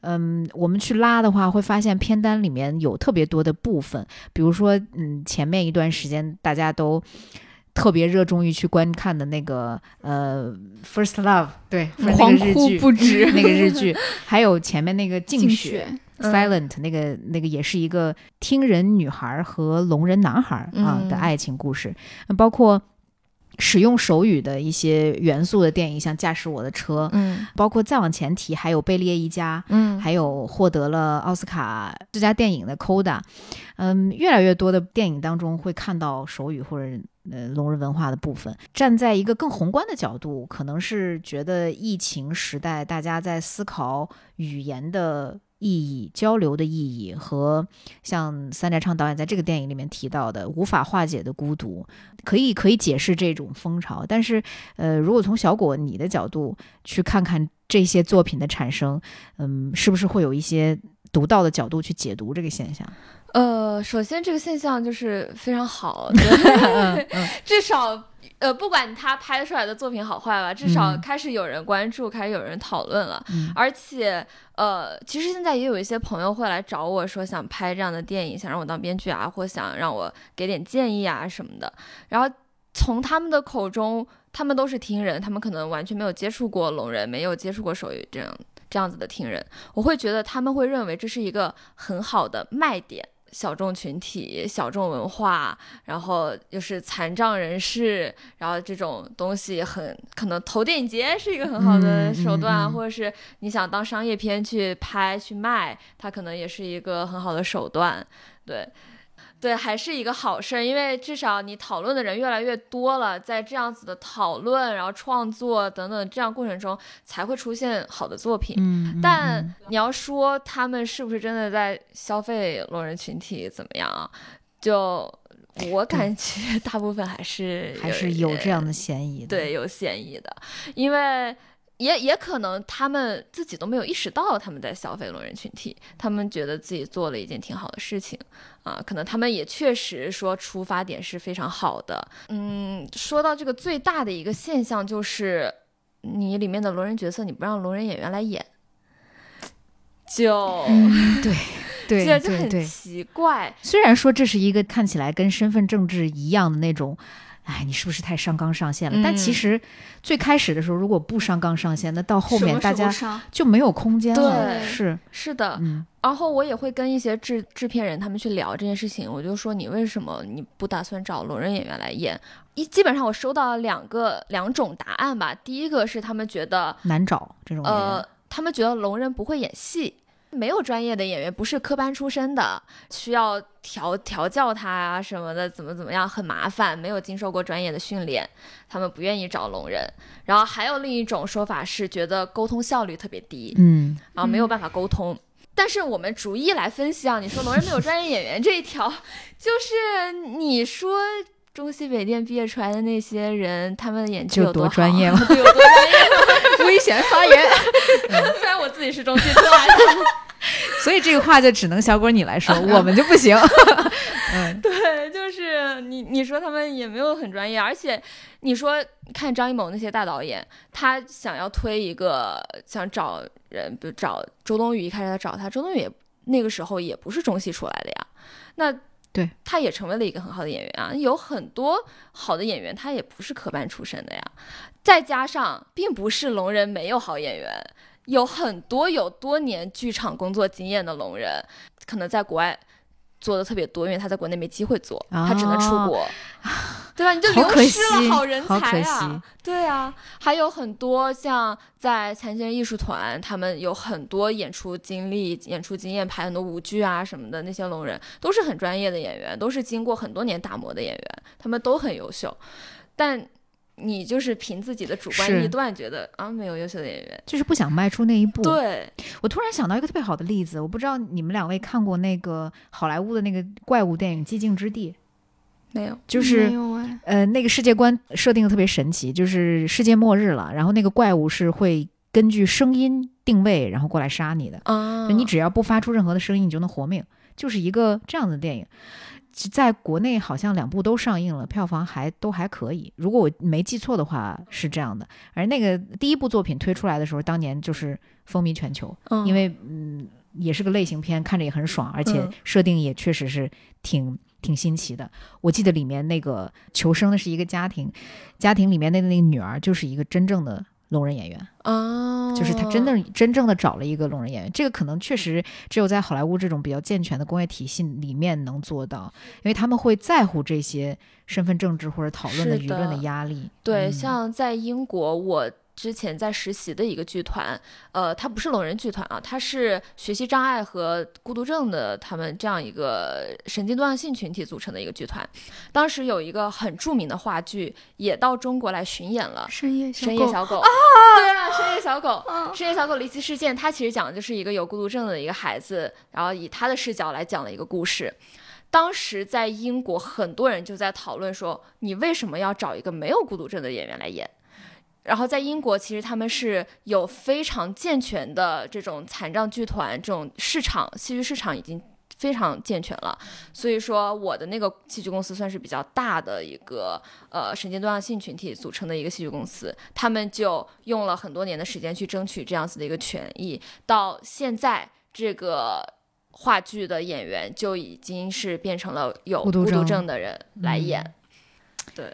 嗯，我们去拉的话，会发现片单里面有特别多的部分，比如说，嗯，前面一段时间大家都。特别热衷于去观看的那个呃《First Love》，对，狂哭不止。那个日剧，还有前面那个《静静雪》雪 Silent 那个那个也是一个听人女孩和聋人男孩啊嗯。的爱情故事，呃包括使用手语的一些元素的电影，像《驾驶我的车》，嗯。包括再往前提，还有《贝利耶一家》，嗯。还有获得了奥斯卡最佳电影的 Coda，嗯，越来越多的电影当中会看到手语或者呃龙人文化的部分。站在一个更宏观的角度，可能是觉得疫情时代大家在思考语言的。意义、交流的意义和像三宅唱导演在这个电影里面提到的无法化解的孤独，可以可以解释这种风潮。但是，呃，如果从小果你的角度去看看这些作品的产生，嗯，是不是会有一些独到的角度去解读这个现象？呃，首先这个现象就是非常好，嗯对嗯 至少呃，不管他拍出来的作品好坏吧，至少嗯开始有人关注，开始有人讨论了。嗯而且，呃，其实现在也有一些朋友会来找我说想拍这样的电影，想让我当编剧啊，或想让我给点建议啊什么的。然后从他们的口中，他们都是听人，他们可能完全没有接触过聋人，没有接触过手语这样这样子的听人。我会觉得他们会认为这是一个很好的卖点。小众群体、小众文化，然后又是残障人士，然后这种东西很可能投电影节是一个很好的嗯手段，嗯嗯或者是你想当商业片去拍去卖，它可能也是一个很好的手段。对，对，还是一个好事儿，因为至少你讨论的人越来越多了，在这样子的讨论，然后创作等等这样过程中，才会出现好的作品。嗯，但嗯你要说他们是不是真的在消费聋人群体怎么样啊？就我感觉 大部分还是还是有这样的嫌疑的。对有嫌疑的，因为也也可能他们自己都没有意识到他们在消费聋人群体，他们觉得自己做了一件挺好的事情啊，可能他们也确实说出发点是非常好的。嗯，说到这个最大的一个现象就是，你里面的聋人角色你不让聋人演员来演，就。嗯，对 对这就很对对。奇怪，虽然说这是一个看起来跟身份政治一样的那种。哎，你是不是太上纲上线了？但其嗯实最开始的时候，如果不上纲上线，那到后面大家就没有空间了。对是，是的。嗯然后我也会跟一些制制片人他们去聊这件事情，我就说你为什么你不打算找聋人演员来演？一基本上我收到了两个两种答案吧。第一个是他们觉得，难找这种演员。呃，他们觉得聋人不会演戏。没有专业的演员，不是科班出身的，需要调调教他啊什么的，怎么怎么样，很麻烦，没有经受过专业的训练，他们不愿意找聋人。然后还有另一种说法是觉得沟通效率特别低，嗯，然后没有办法沟通。但是我们逐一来分析啊，你说聋人没有专业演员这一条，就是你说中西北电毕业出来的那些人，他们的演技有好多专业吗 对，有多专业？危险发言。虽然我自己是中戏出来的，所以这个话就只能小果你来说，我们就不行。嗯，对，就是你你说他们也没有很专业，而且你说看张艺谋那些大导演，他想要推一个想找人，比如找周冬雨，一开始他找他，周冬雨也那个时候也不是中戏出来的呀，那对，他也成为了一个很好的演员啊。有很多好的演员，他也不是科班出身的呀。再加上，并不是聋人没有好演员，有很多有多年剧场工作经验的聋人，可能在国外做的特别多，因为他在国内没机会做，他只能出哦国，对吧？你就流失了好人才啊！对啊，还有很多像在残疾人艺术团，他们有很多演出经历、演出经验，排很多舞剧啊什么的，那些聋人都是很专业的演员，都是经过很多年打磨的演员，他们都很优秀，但你就是凭自己的主观是臆断觉得啊没有优秀的演员。就是不想迈出那一步。，对，我突然想到一个特别好的例子，我不知道你们两位看过那个好莱坞的那个怪物电影《寂静之地》，没有，就是没有哎，呃，那个世界观设定的特别神奇，就是世界末日了，然后那个怪物是会根据声音定位，然后过来杀你的。你只要不发出任何的声音，你就能活命，就是一个这样的电影。其在国内好像两部都上映了，票房还都还可以。如果我没记错的话，是这样的。而那个第一部作品推出来的时候，当年就是风靡全球，嗯因为嗯也是个类型片，看着也很爽，而且嗯设定也确实是挺挺新奇的。我记得里面那个求生的是一个家庭，家庭里面的那个女儿就是一个真正的聋人演员。啊，就是他真的真正的找了一个聋人演员，这个可能确实只有在好莱坞这种比较健全的工业体系里面能做到，因为他们会在乎这些身份政治或者讨论的舆论的的压力。对，嗯像在英国，我之前在实习的一个剧团，呃，它不是聋人剧团啊，它是学习障碍和孤独症的他们这样一个神经多样性群体组成的一个剧团。当时有一个很著名的话剧也到中国来巡演了。深夜小深夜狗小狗啊，对啊，深夜小狗，啊深夜小狗离奇事件，它其实讲的就是一个有孤独症的一个孩子，然后以他的视角来讲了一个故事。当时在英国，很多人就在讨论说，你为什么要找一个没有孤独症的演员来演？然后在英国，其实他们是有非常健全的这种残障剧团，这种市场戏剧市场已经非常健全了。所以说，我的那个戏剧公司算是比较大的一个呃神经多样性群体组成的一个戏剧公司，他们就用了很多年的时间去争取这样子的一个权益，到现在这个。话剧的演员就已经是变成了有孤独症症的人来演，对，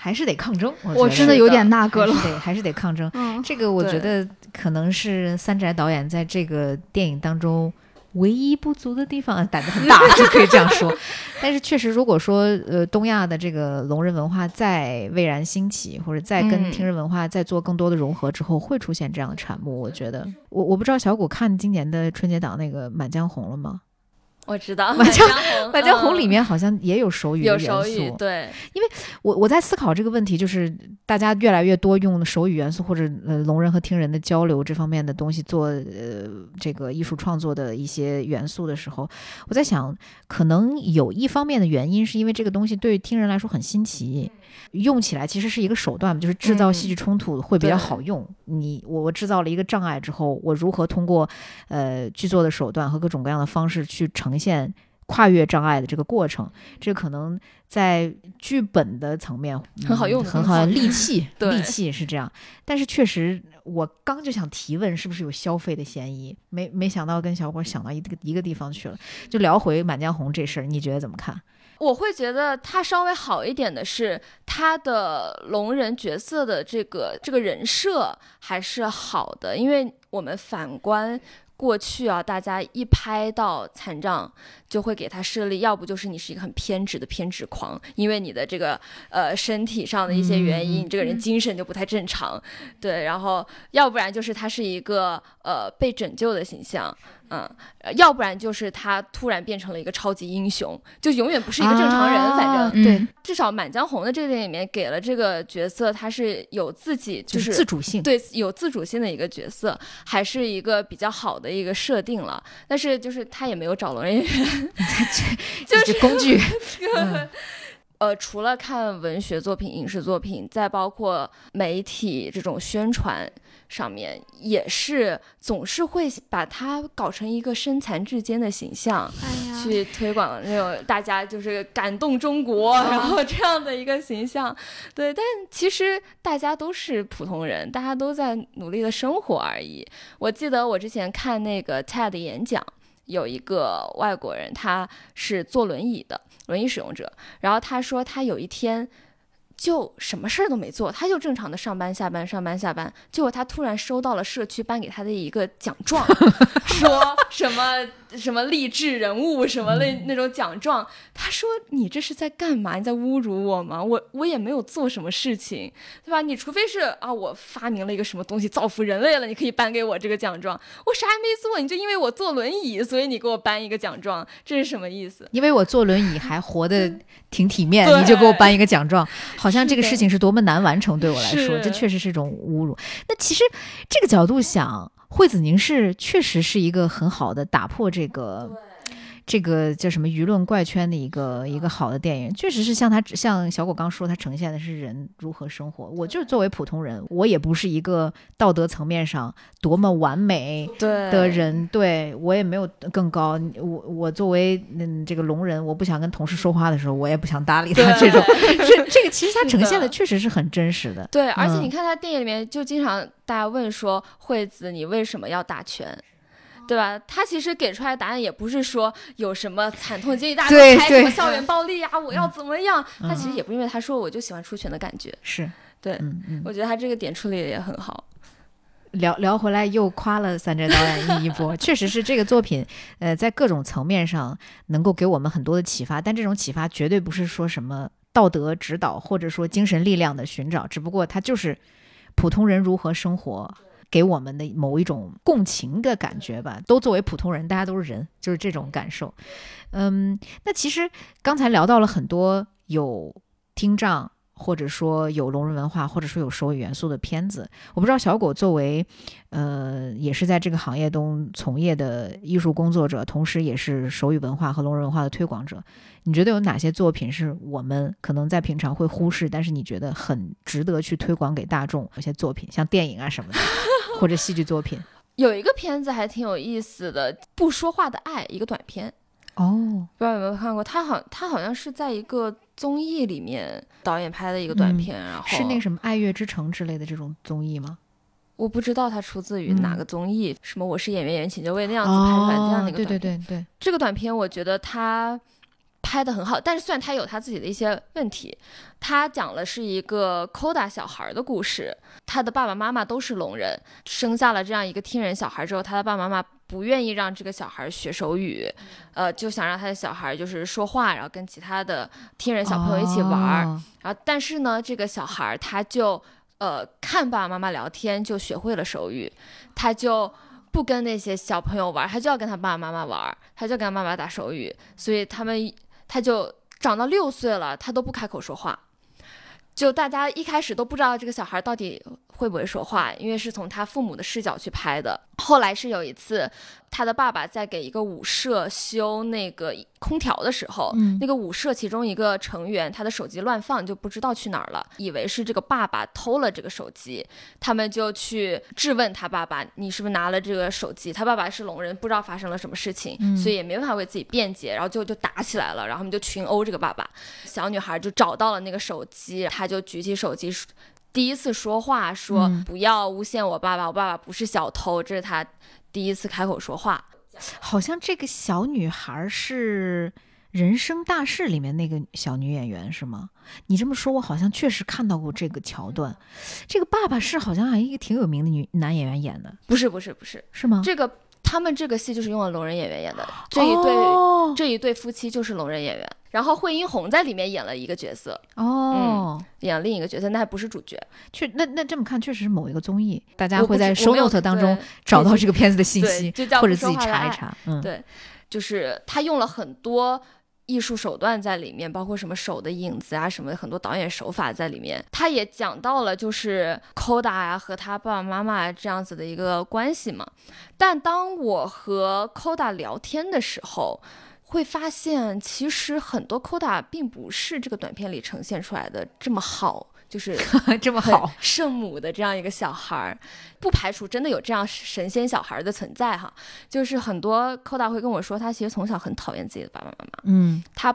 还是得抗争。我真的有点那个了。对还是得抗争。嗯，这个我觉得可能是三宅导演在这个电影当中唯一不足的地方，胆子很大，就可以这样说。但是确实，如果说呃东亚的这个聋人文化再蔚然兴起，或者再跟嗯听人文化再做更多的融合之后，会出现这样的产物。我觉得，我我不知道小谷看今年的春节档那个《满江红》了吗？我知道《满江江红》《满江红》里嗯面好像也有手语的元有手语对。因为，我我在思考这个问题，就是大家越来越多用手语元素或者呃聋人和听人的交流这方面的东西做呃这个艺术创作的一些元素的时候，我在想，可能有一方面的原因是因为这个东西对听人来说很新奇，用起来其实是一个手段，就是制造嗯戏剧冲突会比较好用。你我我制造了一个障碍之后，我如何通过呃剧作的手段和各种各样的方式去呈现。跨越障碍的这个过程，这可能在剧本的层面很好用的嗯很好用利器，对利器是这样。但是确实，我刚就想提问，是不是有消费的嫌疑？没没想到跟小伙想到一个一个地方去了。就聊回《满江红》这事儿，你觉得怎么看？我会觉得他稍微好一点的是，他的龙人角色的这个这个人设还是好的，因为我们反观。过去啊，大家一拍到残障，就会给他设立，要不就是你是一个很偏执的偏执狂，因为你的这个呃身体上的一些原因，嗯你这个人精神就不太正常，对，然后要不然就是他是一个呃被拯救的形象，嗯，呃要不然就是他突然变成了一个超级英雄，就永远不是一个正常人，反正啊对，嗯至少《满江红》的这个电影里面给了这个角色，他是有自己就就是自主性。对有自主性的一个角色，还是一个比较好的一个设定了。但是就是他也没有找聋人演员，就是工具。嗯呃，除了看文学作品、影视作品，再包括媒体这种宣传上面，也是总是会把它搞成一个身残志坚的形象。哎，去推广那种大家就是感动中国，然后这样的一个形象，对。但其实大家都是普通人，大家都在努力的生活而已。我记得我之前看那个 TED 演讲，有一个外国人，他是坐轮椅的轮椅使用者，然后他说他有一天。就什么事儿都没做，他就正常的上班下班上班下班。结果他突然收到了社区颁给他的一个奖状，说什么什么励志人物什么那那种奖状。他说：“你这是在干嘛？你在侮辱我吗？我我也没有做什么事情，对吧？你除非是啊，我发明了一个什么东西造福人类了，你可以颁给我这个奖状。我啥也没做，你就因为我坐轮椅，所以你给我颁一个奖状，这是什么意思？因为我坐轮椅还活得挺体面，对你就给我颁一个奖状，好好像这个事情是多么难完成，对我来说，这确实是一种侮辱。那其实这个角度想，惠子凝视确实是一个很好的打破这个。这个叫什么舆论怪圈的一个一个好的电影，确实是像他像小果刚说，他呈现的是人如何生活。我就是作为普通人，我也不是一个道德层面上多么完美的人，对我也没有更高。我我作为嗯这个聋人，我不想跟同事说话的时候，我也不想搭理他。这种这这个其实他呈现的确实是很真实的。对，而且嗯你看他电影里面就经常大家问说惠子你为什么要打拳？对吧？他其实给出来的答案也不是说有什么惨痛经历，大家对对都拍什么校园暴力啊，我要怎么样？他其实也不因为他说我就喜欢出拳的感觉。是，对嗯嗯。我觉得他这个点处理的也很好。聊聊回来又夸了三宅导演一波，确实是这个作品，呃，在各种层面上能够给我们很多的启发，但这种启发绝对不是说什么道德指导或者说精神力量的寻找，只不过它就是普通人如何生活。给我们的某一种共情的感觉吧，都作为普通人，大家都是人，就是这种感受。嗯，那其实刚才聊到了很多有听障，或者说有聋人文化，或者说有手语元素的片子。我不知道小狗作为呃也是在这个行业中从业的艺术工作者，同时也是手语文化和聋人文化的推广者，你觉得有哪些作品是我们可能在平常会忽视，但是你觉得很值得去推广给大众？有些作品像电影啊什么的，或者戏剧作品。有一个片子还挺有意思的，《不说话的爱》，一个短片，哦，不知道有没有看过？他好，他好像是在一个综艺里面导演拍的一个短嗯片，然后是那个什么《爱乐之城》之类的这种综艺吗？我不知道它出自于哪嗯个综艺，什么我是演员，演员请就位那样子拍出来的这样的一个短片。对对对，这个短片我觉得他拍的很好，但是虽然他有他自己的一些问题，他讲了是一个 Koda 小孩的故事，他的爸爸妈妈都是聋人，生下了这样一个听人小孩之后，他的爸爸妈妈不愿意让这个小孩学手语，呃，就想让他的小孩就是说话，然后跟其他的听人小朋友一起玩然后，但是呢，这个小孩儿他就呃看爸爸妈妈聊天，就学会了手语，他就不跟那些小朋友玩儿，他就要跟他爸爸妈妈玩儿，他就跟他妈妈打手语，所以他们他就长到六岁了，他都不开口说话。就大家一开始都不知道这个小孩到底会不会说话，因为是从他父母的视角去拍的。后来是有一次，他的爸爸在给一个舞社修那个空调的时候，嗯那个舞社其中一个成员他的手机乱放，就不知道去哪儿了，以为是这个爸爸偷了这个手机，他们就去质问他爸爸：“你是不是拿了这个手机？”他爸爸是聋人，不知道发生了什么事情，嗯所以也没办法为自己辩解，然后就就打起来了，然后他们就群殴这个爸爸。小女孩就找到了那个手机，她就举起手机。第一次说话说嗯不要诬陷我爸爸，我爸爸不是小偷，这是他第一次开口说话。好像这个小女孩是《人生大事》里面那个小女演员是吗？你这么说，我好像确实看到过这个桥段。这个爸爸是好像还一个挺有名的女男演员演的，不是不是不是，是吗？这个他们这个戏就是用了聋人演员演的，这一对、哦这一对夫妻就是聋人演员。然后惠英红在里面演了一个角色，哦，演了另一个角色，那还不是主角。确那那这么看，确实是某一个综艺，大家会在 show note 当中找到这个片子的信息或者自己查一查。嗯，对就是他用了很多艺术手段在里面，包括什么手的影子啊，什么很多导演手法在里面。他也讲到了就是 Koda 呀、和他爸爸妈妈这样子的一个关系嘛。但当我和 Koda 聊天的时候，会发现其实很多 Koda 并不是这个短片里呈现出来的这么好。就是 这么很好，圣母的这样一个小孩儿，不排除真的有这样神仙小孩儿的存在哈。就是很多扣大会跟我说，他其实从小很讨厌自己的爸爸妈妈，嗯，他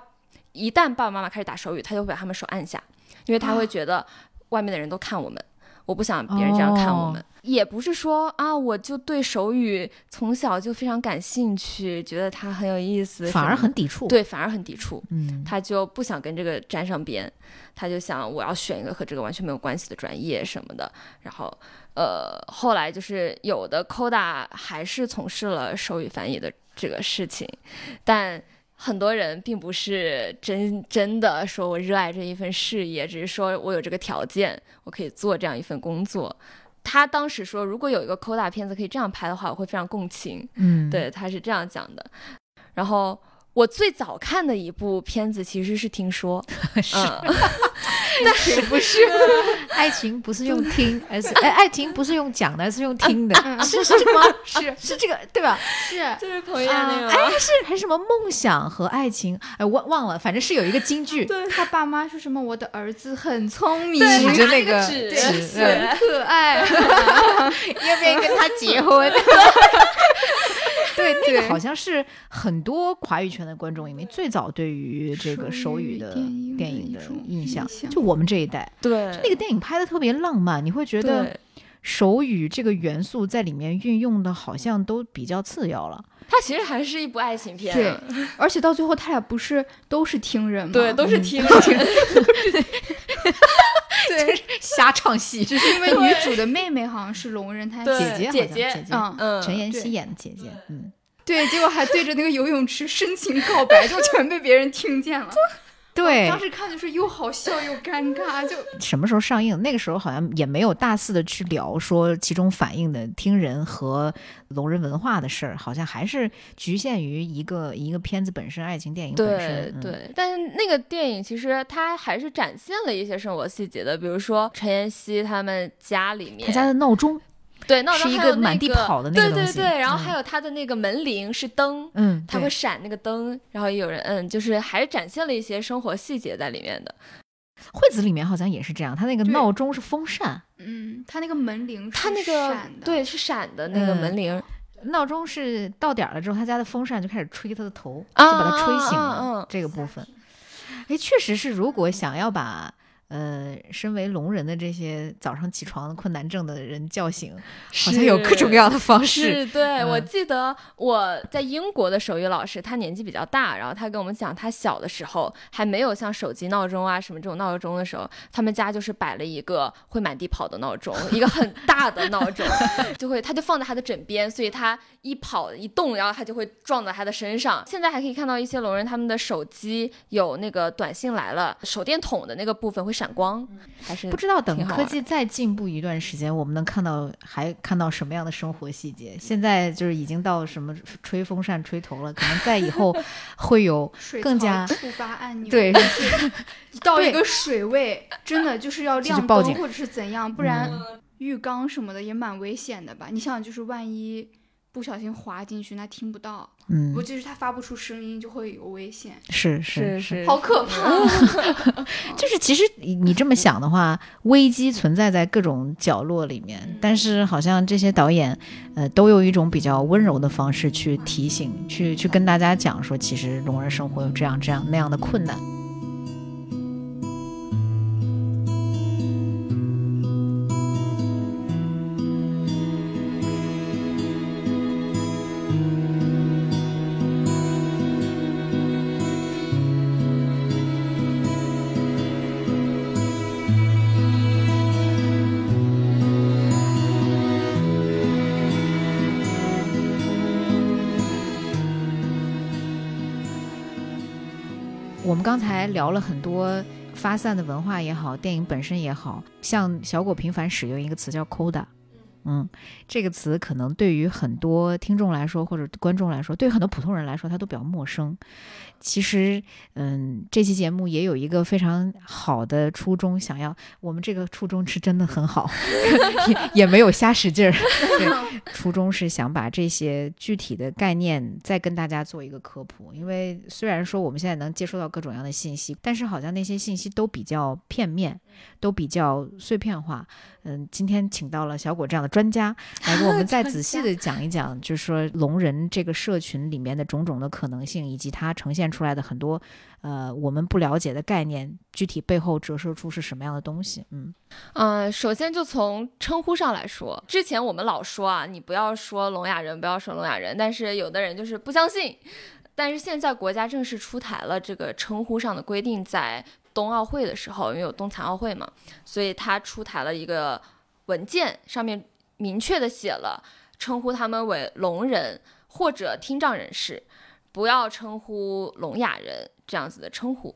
一旦爸爸妈妈开始打手语，他就会把他们手按下，因为他会觉得外面的人都看我们。我不想别人这样看我们，哦也不是说啊，我就对手语从小就非常感兴趣，觉得它很有意思，反而很抵触。，对，反而很抵触。嗯，他就不想跟这个沾上边，他就想我要选一个和这个完全没有关系的专业什么的。然后，呃，后来就是有的 Koda 还是从事了手语翻译的这个事情，但很多人并不是真真的说我热爱这一份事业，只是说我有这个条件，我可以做这样一份工作。他当时说，如果有一个 Koda 片子可以这样拍的话，我会非常共情。嗯，对，他是这样讲的。然后我最早看的一部片子其实是听说，是嗯，但是不是 爱情不是用听，而是哎，爱情不是用讲的，而是用听的，是是这个吗？是是这个对吧？是就是彭于晏那个吗，哎，是还是什么梦想和爱情？哎，忘忘了，反正是有一个京剧，他爸妈说什么？我的儿子很聪明，对指着那个很可爱。要不要跟他结婚？对，那个好像是很多华语圈的观众里面最早对于这个手手语语的电影的印象就我们这一代，对，那个电影拍的特别浪漫，你会觉得对，手语这个元素在里面运用的好像都比较次要了。它其实还是一部爱情片，对，而且到最后他俩不是都是听人吗？对，都是嗯听 对，瞎唱戏，只是因为女主的妹妹好像是聋人，她对姐姐好像姐姐姐姐，嗯嗯，陈妍希演的姐姐，嗯，对，结果还对着那个游泳池深情告白，就全被别人听见了。对当，时看就是又好笑又尴尬，就 什么时候上映？那个时候好像也没有大肆的去聊说其中反映的听人和聋人文化的事儿，好像还是局限于一个一个片子本身，爱情电影本对身。嗯，对，但是那个电影其实它还是展现了一些生活细节的，比如说陈妍希他们家里面，他家的闹钟，对闹钟是一还有那个满地跑的那个东西对对对，然后嗯还有他的那个门铃是灯，嗯，对它会闪那个灯，然后也有人摁，就是还是展现了一些生活细节在里面的。惠子里面好像也是这样，他那个闹钟是风扇，嗯，他那个门铃是它那个，对是闪的那个嗯门铃，闹钟是到点儿了之后，他家的风扇就开始吹他的头，啊就把他吹醒了、啊啊啊这个部分。哎，确实是，如果想要把呃身为聋人的这些早上起床困难症的人叫醒，好像有各种各样的方式。是对，嗯我记得我在英国的手语老师，他年纪比较大，然后他跟我们讲，他小的时候还没有像手机闹钟啊什么这种闹钟的时候，他们家就是摆了一个会满地跑的闹钟，一个很大的闹钟，就会他就放在他的枕边，所以他一跑一动，然后他就会撞在他的身上。现在还可以看到一些聋人他们的手机有那个短信来了，手电筒的那个部分会闪光，还是不知道等科技再进步一段时间，我们能看到还看到什么样的生活细节？现在就是已经到什么吹风扇吹头了，可能在以后 会有更加触发按钮，对。对 到一个水位，真的就是要亮灯或者是怎样，不然嗯。浴缸什么的也蛮危险的吧？你想，就是万一不小心滑进去，那听不到，嗯。不，就是它发不出声音，就会有危险，是是是，好可怕。就是其实你你这么想的话，危机存在在各种角落里面，嗯。但是好像这些导演，呃，都有一种比较温柔的方式去提醒，去去跟大家讲说，其实聋人生活有这样这样那样的困难。聊了很多发散的文化也好，电影本身也好，像小果频繁使用一个词叫 “coda”。嗯，这个词可能对于很多听众来说，或者观众来说，对于很多普通人来说，它都比较陌生。其实，嗯，这期节目也有一个非常好的初衷，想要我们这个初衷是真的很好，也也没有瞎使劲儿。对，初衷是想把这些具体的概念再跟大家做一个科普。因为虽然说我们现在能接收到各种各样的信息，但是好像那些信息都比较片面，都比较碎片化。嗯，今天请到了小果这样的专家 来给我们再仔细的讲一讲，就是说聋人这个社群里面的种种的可能性，以及它呈现出来的很多呃我们不了解的概念，具体背后折射出是什么样的东西。嗯呃，首先就从称呼上来说，之前我们老说啊，你不要说聋哑人，不要说聋哑人，但是有的人就是不相信。但是现在国家正式出台了这个称呼上的规定，在冬奥会的时候，因为有冬残奥会嘛，所以他出台了一个文件，上面明确的写了称呼他们为聋人或者听障人士。不要称呼聋哑人这样子的称呼。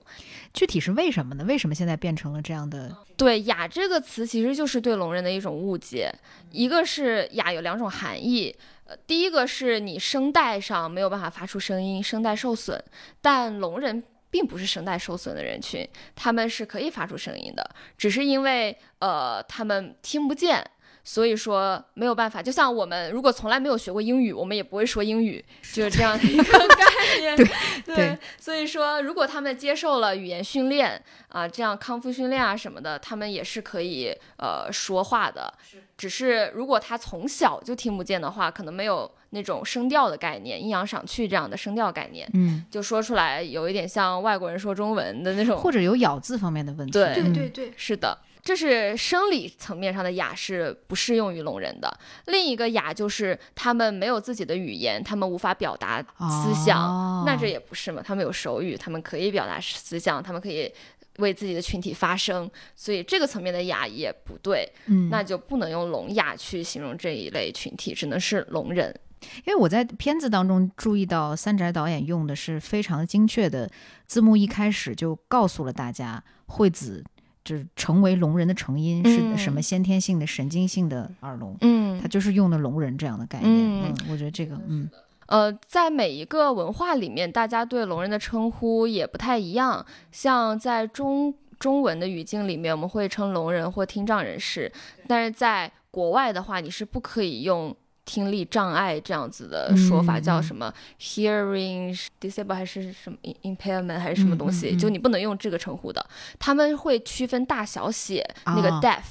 具体是为什么呢？为什么现在变成了这样的？对“哑”这个词，其实就是对聋人的一种误解。一个是“哑”有两种含义，呃，第一个是你声带上没有办法发出声音，声带受损，但聋人。并不是声带受损的人群，他们是可以发出声音的，只是因为呃他们听不见，所以说没有办法。就像我们如果从来没有学过英语，我们也不会说英语，就是这样的一个概念。对对，所以说如果他们接受了语言训练啊，这样康复训练啊什么的，他们也是可以呃说话的。只是如果他从小就听不见的话，可能没有。那种声调的概念，阴阳赏去这样的声调概念，嗯，就说出来有一点像外国人说中文的那种，或者有咬字方面的问题。对对对对，是的，这是生理层面上的哑是不适用于聋人的。另一个哑就是他们没有自己的语言，他们无法表达思想，那这也不是嘛？他们有手语，他们可以表达思想，他们可以。为自己的群体发声，所以这个层面的哑也不对，嗯，那就不能用聋哑去形容这一类群体，只能是聋人。因为我在片子当中注意到，三宅导演用的是非常精确的字幕，一开始就告诉了大家，惠子就是成为聋人的成因是什么先天性的神经性的耳聋，嗯，他就是用的聋人这样的概念，嗯，我觉得这个，嗯。呃，在每一个文化里面，大家对聋人的称呼也不太一样。像在中中文的语境里面，我们会称聋人或听障人士；但是在国外的话，你是不可以用听力障碍这样子的说法，叫什么 hearing disable 还是什么 impairment 还是什么东西，就你不能用这个称呼的。他们会区分大小写那个 deaf。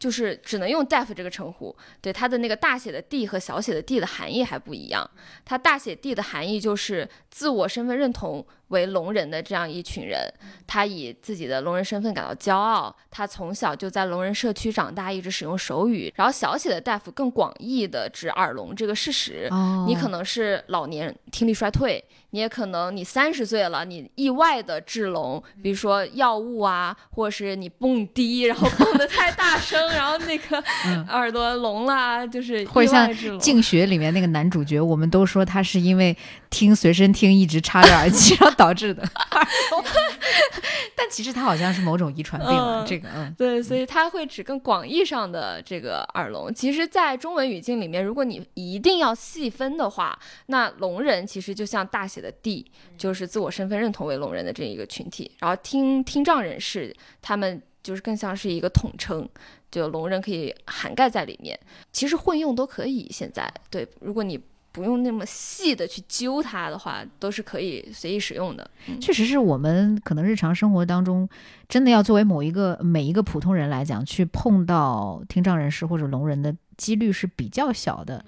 就是只能用 deaf 这个称呼，对它的那个大写的 d 和小写的 d 的含义还不一样。它大写 d 的含义就是自我身份认同。为聋人的这样一群人，他以自己的聋人身份感到骄傲。他从小就在聋人社区长大，一直使用手语。然后小写的大夫更广义的指耳聋这个事实。你可能是老年听力衰退，你也可能你三十岁了，你意外的致聋，比如说药物啊，或者是你蹦迪，然后 蹦的太大声，然后那个耳朵聋了，就是或者像静学里面那个男主角，我们都说他是因为听随身听一直插着耳机。然后导致的，但其实它好像是某种遗传病了。这个，嗯，对，所以它会指更广义上的这个耳聋。其实，在中文语境里面，如果你一定要细分的话，那聋人其实就像大写的 D，就是自我身份认同为聋人的这一个群体。然后听听障人士，他们就是更像是一个统称，就聋人可以涵盖在里面。其实混用都可以。现在，对，如果你。不用那么细的去揪它的话，都是可以随意使用的。确实是我们可能日常生活当中，真的要作为某一个每一个普通人来讲，去碰到听障人士或者聋人的几率是比较小的。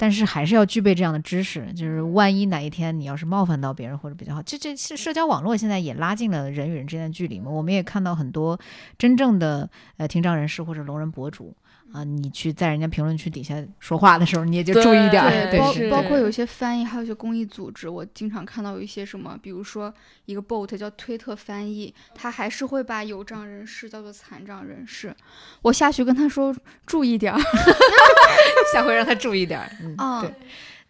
但是还是要具备这样的知识，就是万一哪一天你要是冒犯到别人或者比较好，这这是社交网络现在也拉近了人与人之间的距离嘛。我们也看到很多真正的呃听障人士或者聋人博主。啊，你去在人家评论区底下说话的时候，你也就注意点儿。包包括有些翻译，还有一些公益组织，我经常看到有一些什么，比如说一个 bot 叫推特翻译，他还是会把有障人士叫做残障人士。我下去跟他说注意点儿，下回让他注意点儿。嗯，对。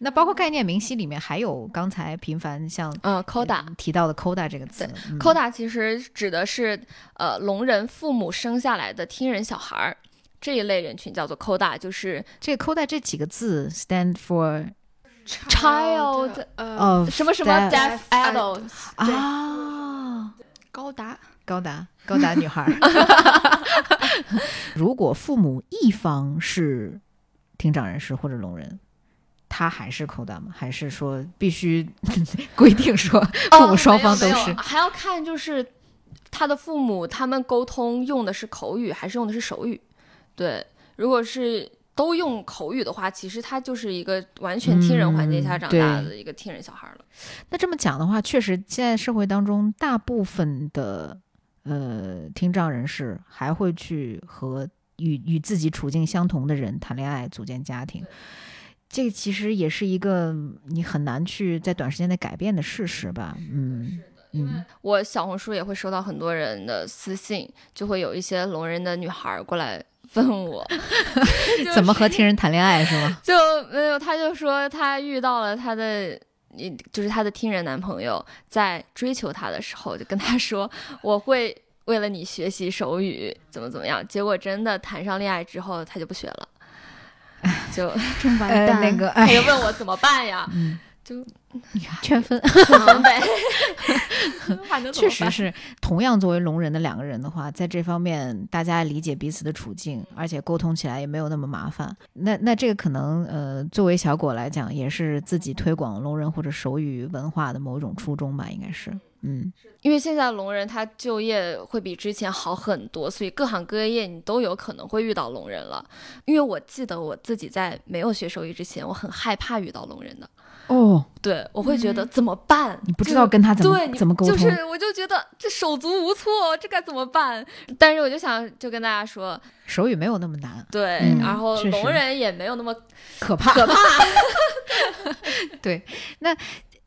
那包括概念明晰里面还有刚才频繁像嗯 coda 提到的 coda 这个词，coda 其实指的是呃聋人父母生下来的听人小孩儿。这一类人群叫做 CODA，就是这个 CODA 这几个字 stand for child 呃什么什么 deaf adults 啊，高达高达高达女孩。如果父母一方是听障人士或者聋人，他还是 CODA 吗？还是说必须 规定说父母双方都是？还要看就是他的父母他们沟通用的是口语还是用的是手语？对，如果是都用口语的话，其实他就是一个完全听人环境下长大的一个听人小孩了。那这么讲的话，确实现在社会当中，大部分的呃听障人士还会去和与与自己处境相同的人谈恋爱、组建家庭。这其实也是一个你很难去在短时间内改变的事实吧？嗯嗯。我小红书也会收到很多人的私信，就会有一些聋人的女孩过来。问我 怎么和听人谈恋爱是吗？就没有，他就说他遇到了他的你就是她的听人男朋友在追求她的时候，就跟她说我会为了你学习手语，怎么怎么样。结果真的谈上恋爱之后，她就不学了，就真完呃，蛋。那个，她哎，就问我怎么办呀？嗯，就 圈分。分呗，还能怎么办确实是，同样作为聋人的两个人的话，在这方面大家理解彼此的处境，而且沟通起来也没有那么麻烦。那那这个可能呃，作为小果来讲，也是自己推广聋人或者手语文化的某一种初衷吧，应该是。嗯，因为现在聋人他就业会比之前好很多，所以各行各业你都有可能会遇到聋人了。因为我记得我自己在没有学手语之前，我很害怕遇到聋人的。哦，对，我会觉得怎么办？你不知道跟他怎么对你怎么沟通，就是我就觉得这手足无措，这该怎么办？但是我就想就跟大家说，手语没有那么难，对，嗯然后聋人也没有那么可怕。可怕。对，那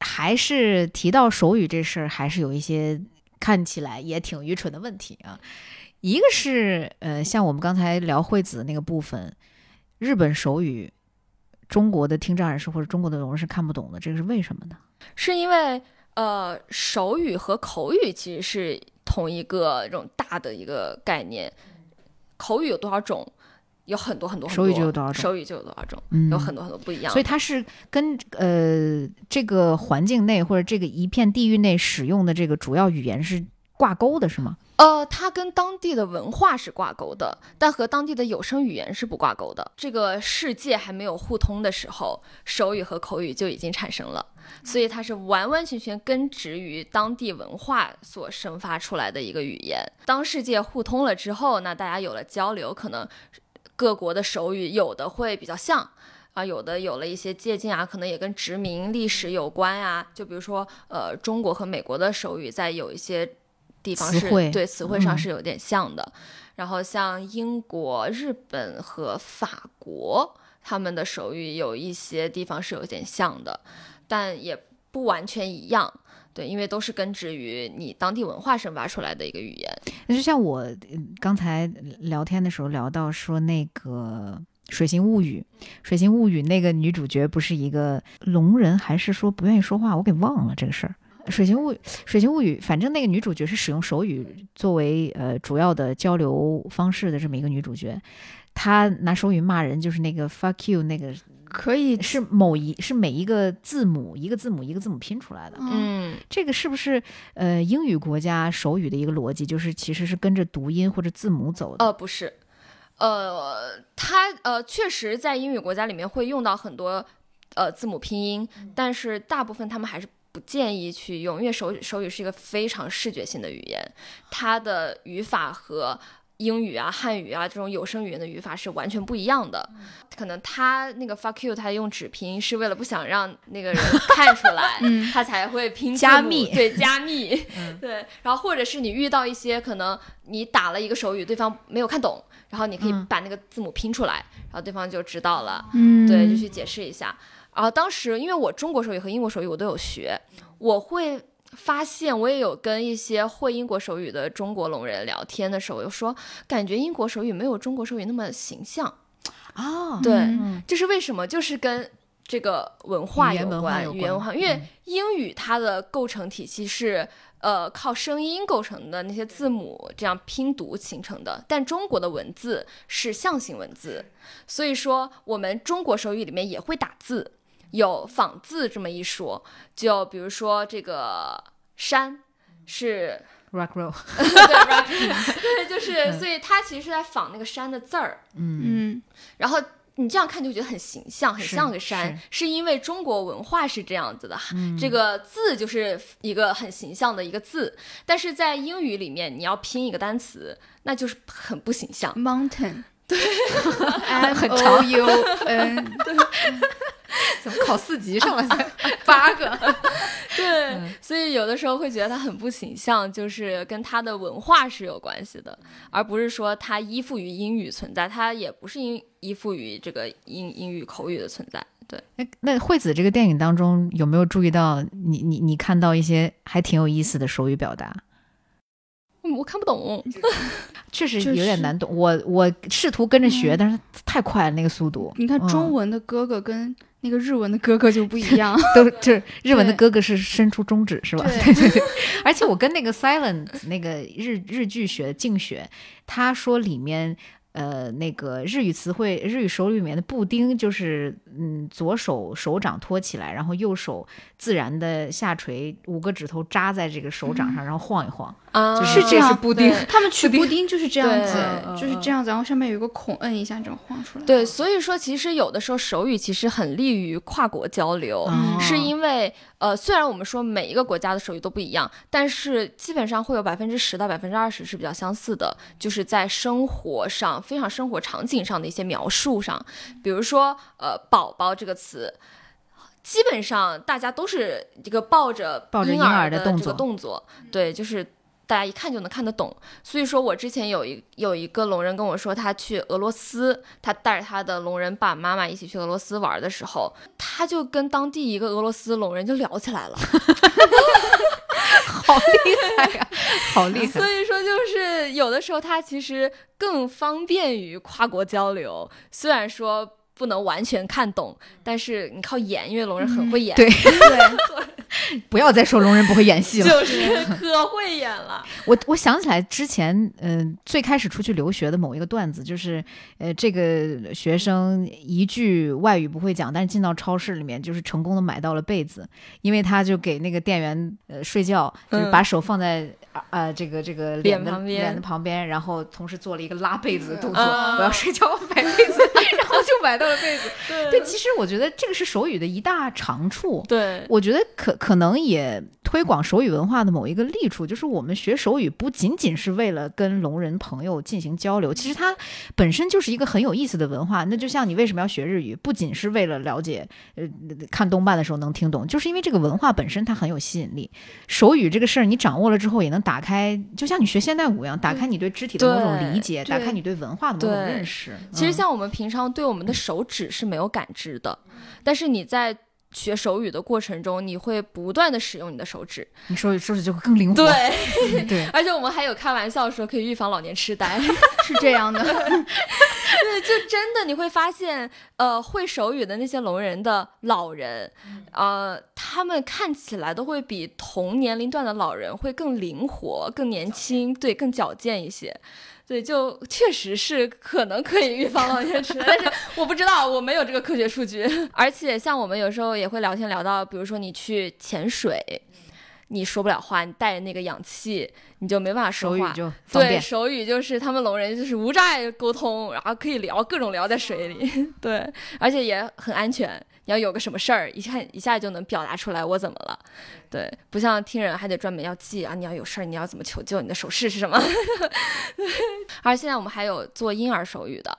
还是提到手语这事儿，还是有一些看起来也挺愚蠢的问题啊。一个是呃，像我们刚才聊惠子那个部分，日本手语，中国的听障人士或者中国的聋人是看不懂的，这个是为什么呢？是因为呃，手语和口语其实是同一个这种大的一个概念。口语有多少种？有很多很多很多。手语就有多少种手语就有多少种，嗯有很多很多不一样。所以它是跟呃这个环境内或者这个一片地域内使用的这个主要语言是挂钩的，是吗？呃，它跟当地的文化是挂钩的，但和当地的有声语言是不挂钩的。这个世界还没有互通的时候，手语和口语就已经产生了，所以它是完完全全根植于当地文化所生发出来的一个语言。当世界互通了之后，那大家有了交流，可能各国的手语有的会比较像。啊，有的有了一些借鉴啊，可能也跟殖民历史有关啊。就比如说，呃，中国和美国的手语在有一些地方是词对词汇上嗯是有点像的。然后像英国、日本和法国，他们的手语有一些地方是有点像的，但也不完全一样。对，因为都是根植于你当地文化生发出来的一个语言。那就像我嗯刚才聊天的时候聊到说那个《水形物语》，《水形物语》那个女主角不是一个聋人，还是说不愿意说话？我给忘了这个事儿。《水形物语水形物语》，反正那个女主角是使用手语作为呃主要的交流方式的这么一个女主角，她拿手语骂人，就是那个 fuck you 那个可以是某一是每一个字母一个字母一个字母拼出来的。嗯，嗯，这个是不是呃英语国家手语的一个逻辑，就是其实是跟着读音或者字母走的？呃，不是，呃，它呃确实在英语国家里面会用到很多呃字母拼音，但是大部分他们还是不建议去用，因为手手语是一个非常视觉性的语言，它的语法和。英语啊、汉语啊这种有声语言的语法是完全不一样的，可能他那个 fuck you 他用纸拼是为了不想让那个人看出来，嗯他才会拼 加密对加密，对，然后或者是你遇到一些可能你打了一个手语，对方没有看懂，然后你可以嗯把那个字母拼出来，然后对方就知道了，嗯，对，就去解释一下。然后当时因为我中国手语和英国手语我都有学，我会发现我也有跟一些会英国手语的中国聋人聊天的时候，我就说感觉英国手语没有中国手语那么形象。哦，对，嗯这是为什么？就是跟这个文化有关，语言文化，关因为嗯英语它的构成体系是呃靠声音构成的那些字母这样拼读形成的，但中国的文字是象形文字，所以说我们中国手语里面也会打字，有仿字这么一说。就比如说这个山是 rock roll，对 rock，对，就是所以它其实是在仿那个山的字儿。嗯，嗯。然后你这样看就觉得很形象，很像个山，是。因为中国文化是这样子的，这个字就是一个很形象的一个字，但是在英语里面你要拼一个单词，那就是很不形象。，mountain，对，M 很 O U N，怎么考四级上来才 八个？对，所以有的时候会觉得他很不形象，就是跟他的文化是有关系的，而不是说他依附于英语存在，他也不是依依附于这个英英语口语的存在。对，那那惠子这个电影当中有没有注意到你你你看到一些还挺有意思的手语表达？嗯我看不懂。确实就有点难懂，我我试图跟着学，但是太快了那个速度。你看中嗯文的哥哥跟那个日文的哥哥就不一样。都就是日文的哥哥是伸出中指是吧？对对对。而且我跟那个 Silent 那个日日剧学静学，他说里面。呃，那个日语词汇，日语手语里面的布丁就是，嗯，左手手掌托起来，然后右手自然的下垂，五个指头扎在这个手掌上，然后晃一晃，啊，就是这样是布丁。他们取布丁。就是这样子嗯，就是这样子，然后上面有一个孔，摁一下这样晃出来。对，所以说其实有的时候手语其实很利于跨国交流，哦是因为呃，虽然我们说每一个国家的手语都不一样，但是基本上会有百分之十到百分之二十是比较相似的，就是在生活上非常生活场景上的一些描述上，比如说呃“宝宝”这个词。基本上大家都是一个抱着婴抱着婴儿的这个动作，对，就是大家一看就能看得懂。所以说我之前有一有一个聋人跟我说，他去俄罗斯，他带着他的聋人爸爸妈妈一起去俄罗斯玩的时候，他就跟当地一个俄罗斯聋人就聊起来了。好厉害呀、好厉害所！以说，就是有的时候他其实更方便于跨国交流，虽然说。不能完全看懂，但是你靠演，因为聋人很会演，对。对，不要再说聋人不会演戏了。就是可会演了。我我想起来之前，嗯、最开始出去留学的某一个段子，就是，呃，这个学生一句外语不会讲，但是进到超市里面，就是成功的买到了被子，因为他就给那个店员呃睡觉，就是把手放在啊、呃这个这个脸的脸旁边脸的旁边，然后同时做了一个拉被子的动作，啊我要睡觉，我买被子，然后就买到了被子。对，其实我觉得这个是手语的一大长处。对，我觉得可可能能也推广手语文化的某一个利处，就是我们学手语不仅仅是为了跟聋人朋友进行交流，其实它本身就是一个很有意思的文化。那就像你为什么要学日语，不仅是为了了解，呃，看动漫的时候能听懂，就是因为这个文化本身它很有吸引力。手语这个事儿你掌握了之后，也能打开，就像你学现代舞一样，打开你对肢体的某种理解，打开你对文化的某种认识。其实像我们平常对我们的手指是没有感知的，但是你在学手语的过程中，你会不断的使用你的手指。你手语手指就会更灵活。对，嗯对，而且我们还有开玩笑说可以预防老年痴呆。是这样的。对，就真的你会发现，呃，会手语的那些聋人的老人，呃，他们看起来都会比同年龄段的老人会更灵活、更年轻，对，更矫健一些。对，就确实是可能可以预防老年痴呆，但是 我不知道，我没有这个科学数据。而且像我们有时候也会聊天聊到，比如说你去潜水，你说不了话，你带着那个氧气，你就没办法说话。手语就方对，手语就是他们聋人就是无障碍沟通，然后可以聊各种聊在水里，对，而且也很安全。你要有个什么事儿，一看一下就能表达出来我怎么了，对，不像听人还得专门要记啊，你要有事儿你要怎么求救，你的手势是什么？而现在我们还有做婴儿手语的，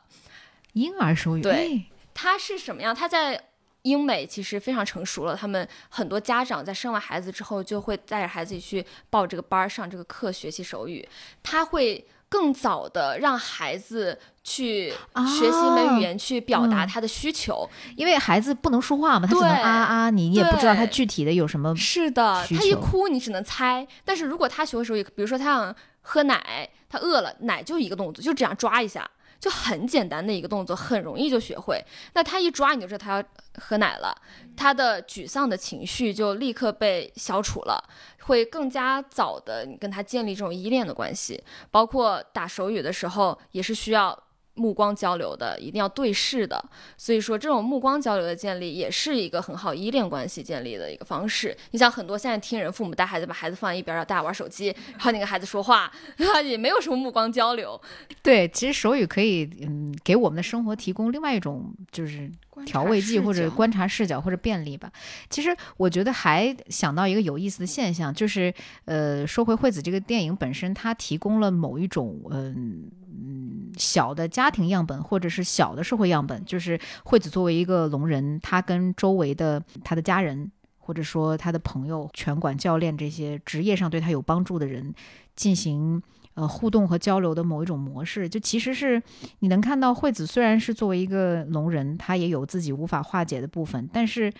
婴儿手语，对哎它是什么样？它在英美其实非常成熟了，他们很多家长在生完孩子之后就会带着孩子去报这个班儿、上这个课学习手语，他会更早的让孩子去学习一门语言，去表达嗯他的需求。因为孩子不能说话嘛，他只能啊啊，你也不知道他具体的有什么。是的，他一哭你只能猜，但是如果他学会手语，比如说他想喝奶，他饿了，奶就一个动作，就这样抓一下。就很简单的一个动作，很容易就学会。那他一抓，你就知道他要喝奶了，他的沮丧的情绪就立刻被消除了，会更加早的你跟他建立这种依恋的关系。包括打手语的时候，也是需要目光交流的，一定要对视的。所以说，这种目光交流的建立也是一个很好依恋关系建立的一个方式。你像很多现在听人父母带孩子，把孩子放在一边儿，让大家玩手机，然后你跟孩子说话，也没有什么目光交流。对，其实手语可以，嗯，给我们的生活提供另外一种就是调味剂或者观察视角或者便利吧。其实我觉得还想到一个有意思的现象，就是呃，说回惠子这个电影本身，它提供了某一种嗯嗯小的家庭样本或者是小的社会样本，就是惠子作为一个聋人，他跟周围的他的家人。或者说他的朋友、拳馆教练这些职业上对他有帮助的人进行呃互动和交流的某一种模式，就其实是你能看到惠子虽然是作为一个聋人，他也有自己无法化解的部分，但是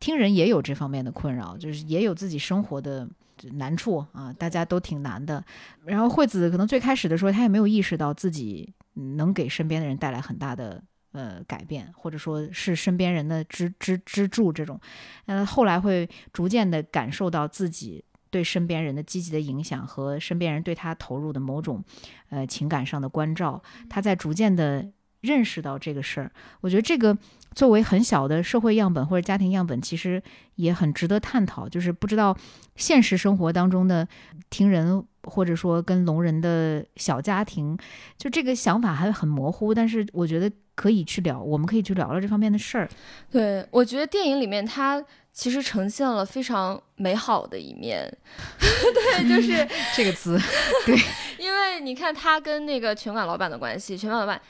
听人也有这方面的困扰，就是也有自己生活的难处啊，大家都挺难的。然后惠子可能最开始的时候，她也没有意识到自己能给身边的人带来很大的呃改变，或者说是身边人的支支支柱这种，呃，后来会逐渐的感受到自己对身边人的积极的影响和身边人对他投入的某种呃情感上的关照，他在逐渐的认识到这个事儿。我觉得这个作为很小的社会样本或者家庭样本，其实也很值得探讨。就是不知道现实生活当中的听人。或者说跟聋人的小家庭，就这个想法还很模糊，但是我觉得可以去聊，我们可以去聊聊这方面的事儿。对，我觉得电影里面它其实呈现了非常美好的一面。对，就是 这个词。对，因为你看他跟那个拳馆老板的关系，拳馆老板。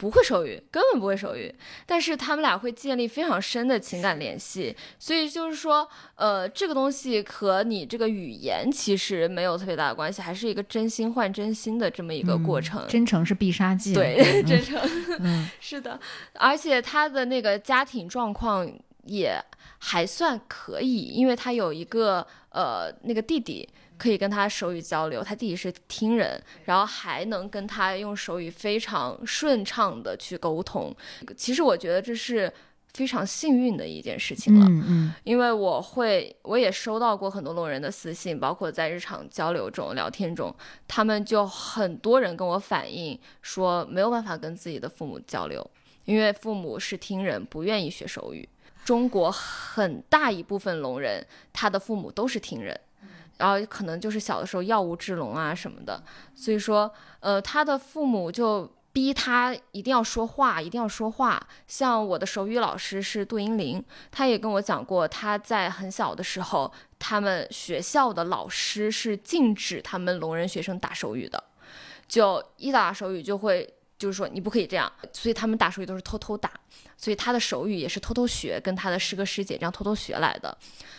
不会手语，根本不会手语，但是他们俩会建立非常深的情感联系，所以就是说，呃，这个东西和你这个语言其实没有特别大的关系，还是一个真心换真心的这么一个过程。真诚是必杀技。对，真诚，嗯是的，而且他的那个家庭状况也还算可以，因为他有一个呃那个弟弟。可以跟他手语交流，他弟弟是听人，然后还能跟他用手语非常顺畅的去沟通。其实我觉得这是非常幸运的一件事情了。嗯嗯，因为我会，我也收到过很多聋人的私信，包括在日常交流中、聊天中，他们就很多人跟我反映说没有办法跟自己的父母交流，因为父母是听人，不愿意学手语。中国很大一部分聋人，他的父母都是听人。然后可能就是小的时候药物治聋啊什么的，所以说，呃，他的父母就逼他一定要说话，一定要说话。像我的手语老师是杜英玲，他也跟我讲过，他在很小的时候，他们学校的老师是禁止他们聋人学生打手语的，就一打手语就会就是说你不可以这样，所以他们打手语都是偷偷打，所以他的手语也是偷偷学，跟他的师哥师姐这样偷偷学来的。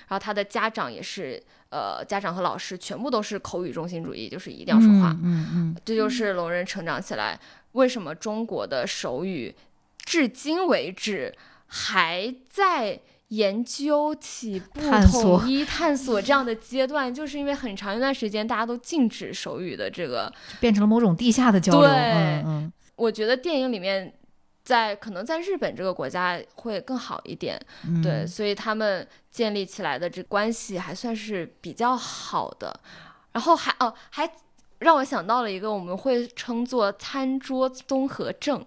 然后他的家长也是。呃，家长和老师全部都是口语中心主义，就是一定要说话。嗯嗯，这就是聋人成长起来为什么中国的手语至今为止还在研究、起步、统一、探索这样的阶段，就是因为很长一段时间大家都禁止手语的这个，变成了某种地下的交流。对，嗯，我觉得电影里面。在可能在日本这个国家会更好一点，对，所以他们建立起来的这关系还算是比较好的。然后还哦，还让我想到了一个我们会称作餐桌综合症，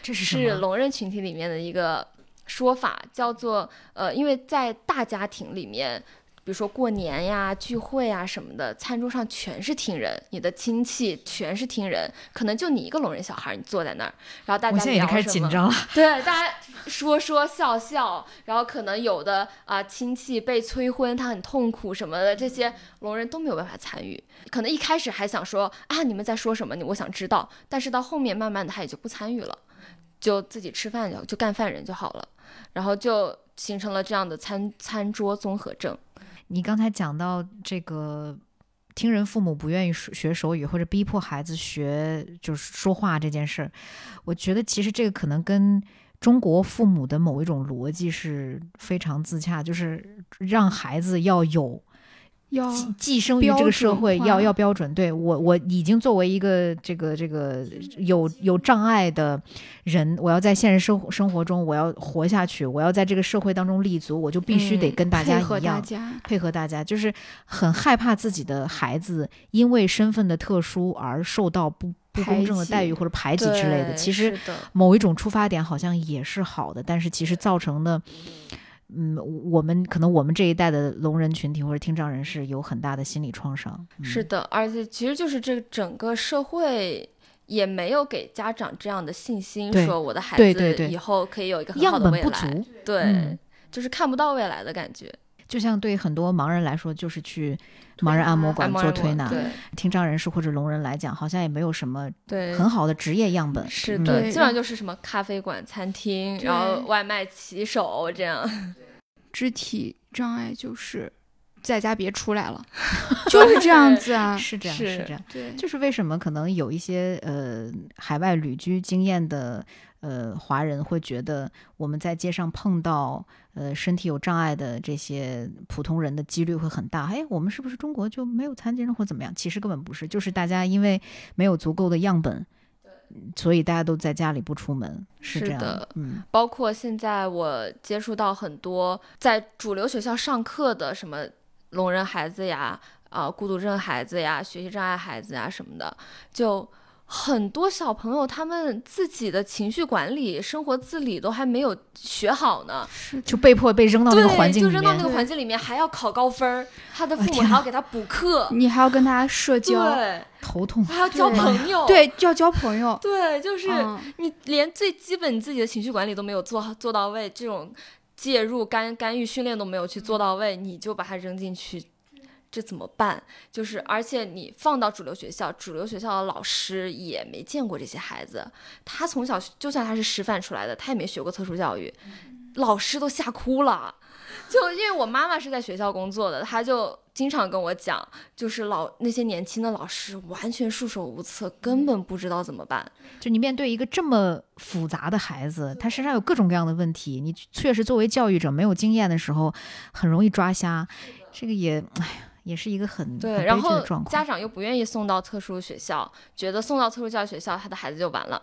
这是是聋人群体里面的一个说法，叫做呃，因为在大家庭里面。比如说过年呀、聚会啊什么的，餐桌上全是听人，你的亲戚全是听人，可能就你一个聋人小孩，你坐在那儿，然后大家现在已经开始紧张了。对，大家说说笑笑，然后可能有的啊亲戚被催婚，他很痛苦什么的，这些聋人都没有办法参与。可能一开始还想说啊你们在说什么，你我想知道，但是到后面慢慢的他也就不参与了，就自己吃饭就就干饭人就好了，然后就形成了这样的餐餐桌综合症。你刚才讲到这个听人父母不愿意学手语或者逼迫孩子学就是说话这件事儿，我觉得其实这个可能跟中国父母的某一种逻辑是非常自洽，就是让孩子要有。要寄寄生于这个社会，要要标准。对我，我已经作为一个这个这个有有障碍的人，我要在现实生活生活中，我要活下去，我要在这个社会当中立足，我就必须得跟大家一样，配合大家，就是很害怕自己的孩子因为身份的特殊而受到不不公正的待遇或者排挤之类的。其实某一种出发点好像也是好的，但是其实造成的。嗯，我们可能我们这一代的聋人群体或者听障人士有很大的心理创伤。是的，而且其实就是这整个社会也没有给家长这样的信心，说我的孩子以后可以有一个很好的未来。对，就是看不到未来的感觉。就像对很多盲人来说，就是去盲人按摩馆做推拿；听障人士或者聋人来讲，好像也没有什么很好的职业样本。是的，基本上就是什么咖啡馆、餐厅，然后外卖骑手这样。肢体障碍就是在家别出来了，就是这样子啊，是这样，是这样，对，就是为什么可能有一些呃海外旅居经验的呃华人会觉得我们在街上碰到呃身体有障碍的这些普通人的几率会很大，哎，我们是不是中国就没有残疾人或怎么样？其实根本不是，就是大家因为没有足够的样本。所以大家都在家里不出门，是这样的嗯，包括现在我接触到很多在主流学校上课的什么聋人孩子呀、啊、孤独症孩子呀、学习障碍孩子呀什么的，就很多小朋友他们自己的情绪管理、生活自理都还没有学好呢。就被迫被扔到那个，环境里面就扔到那个。环境里面，还要考高分儿，他的父母还要给他补课，你还要跟他社交，对，头痛。还要交朋友，对，就要交朋友。对，就是嗯你连最基本自己的情绪管理都没有做好做到位，这种介入干干预训练都没有去做到位，你就把它扔进去，这怎么办？就是而且你放到主流学校，主流学校的老师也没见过这些孩子，他从小就算他是师范出来的，他也没学过特殊教育，老师都吓哭了。就因为我妈妈是在学校工作的，她就经常跟我讲，就是老那些年轻的老师完全束手无策，根本不知道怎么办。就你面对一个这么复杂的孩子，他身上有各种各样的问题，你确实作为教育者没有经验的时候，很容易抓瞎。这个也，哎呀，也是一个很对，然后。家长又不愿意送到特殊学校，觉得送到特殊教育学校，他的孩子就完了。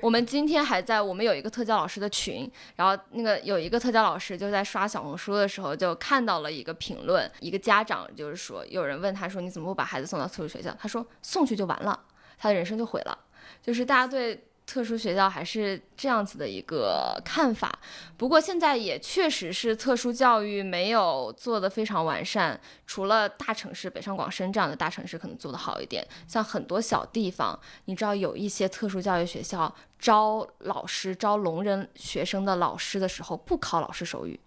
我们今天还在，我们有一个特教老师的群，然后那个有一个特教老师就在刷小红书的时候，就看到了一个评论，一个家长就是说，有人问他说，你怎么不把孩子送到特殊学校？他说送去就完了，他的人生就毁了。就是大家对特殊学校还是这样子的一个看法。不过现在也确实是特殊教育没有做得非常完善，除了大城市北上广深这样的大城市可能做得好一点，像很多小地方，你知道有一些特殊教育学校招老师招聋人学生的老师的时候不考老师手语。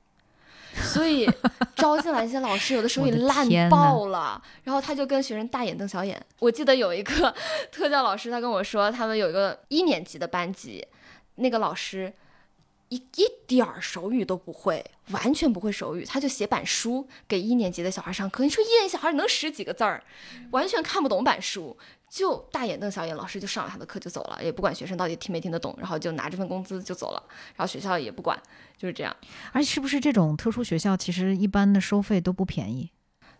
所以招进来一些老师，有的手语我的烂爆了，然后他就跟学生大眼瞪小眼。我记得有一个特教老师，他跟我说，他们有一个一年级的班级，那个老师一一点儿手语都不会，完全不会手语，他就写板书给一年级的小孩上课。你说一年级小孩能识几个字儿，完全看不懂板书，就大眼瞪小眼，老师就上了他的课就走了，也不管学生到底听没听得懂，然后就拿这份工资就走了，然后学校也不管，就是这样。而且是不是这种特殊学校，其实一般的收费都不便宜？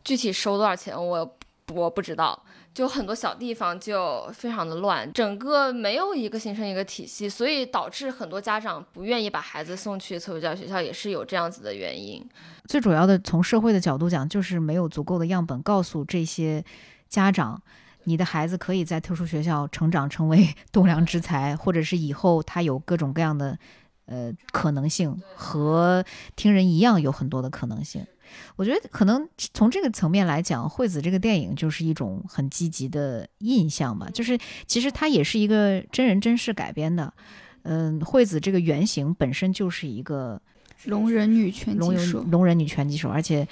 具体收多少钱我我不知道，就很多小地方就非常的乱，整个没有一个形成一个体系，所以导致很多家长不愿意把孩子送去特殊教育学校，也是有这样子的原因。最主要的，从社会的角度讲，就是没有足够的样本告诉这些家长，你的孩子可以在特殊学校成长成为 栋梁之才，或者是以后他有各种各样的呃可能性，和听人一样有很多的可能性。我觉得可能从这个层面来讲，惠子这个电影就是一种很积极的印象吧。就是其实它也是一个真人真事改编的。嗯，惠子这个原型本身就是一个聋人女拳击手，聋人女拳击手，而且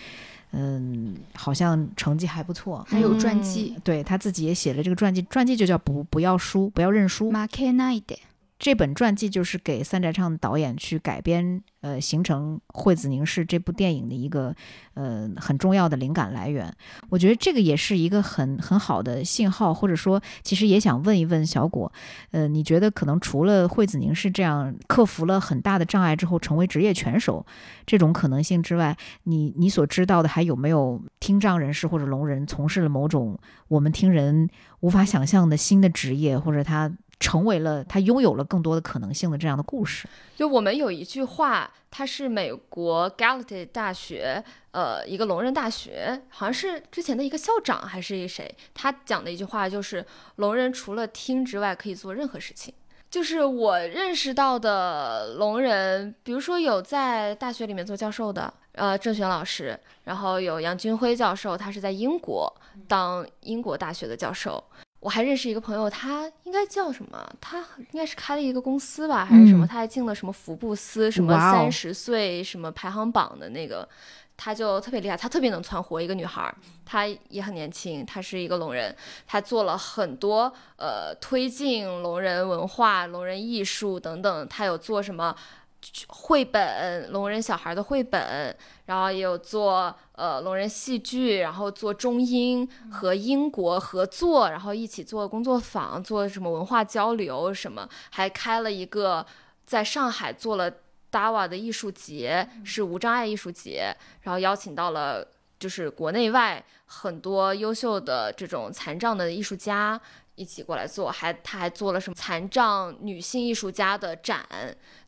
嗯，好像成绩还不错。还有传记对他自己也写了这个传记，传记就叫不不要输，不要认输。《。这本传记就是给三宅唱导演去改编，呃，形成《惠子凝视》这部电影的一个呃很重要的灵感来源。我觉得这个也是一个很很好的信号，或者说，其实也想问一问小果，呃，你觉得可能除了惠子凝视这样克服了很大的障碍之后成为职业拳手这种可能性之外，你你所知道的还有没有听障人士或者聋人从事了某种我们听人无法想象的新的职业，或者他？成为了他拥有了更多的可能性的这样的故事。就我们有一句话，它是美国 Gallaudet 大学，呃，一个聋人大学，好像是之前的一个校长还是一谁，他讲的一句话就是，聋人除了听之外可以做任何事情。就是我认识到的聋人，比如说有在大学里面做教授的，呃，郑璇老师，然后有杨军辉教授，他是在英国当英国大学的教授。我还认识一个朋友，他应该叫什么？他应该是开了一个公司吧，还是什么？嗯他还进了什么福布斯什么三十岁什么排行榜的那个，他就特别厉害，他特别能窜活。一个女孩儿，她也很年轻，她是一个聋人，她做了很多呃推进聋人文化、聋人艺术等等，她有做什么？绘本，聋人小孩的绘本，然后也有做呃聋人戏剧，然后做中英和英国合作，然后一起做工作坊，做什么文化交流什么，还开了一个在上海做了 DAWA 的艺术节，是无障碍艺术节，然后邀请到了就是国内外很多优秀的这种残障的艺术家。一起过来做，还他还做了什么残障女性艺术家的展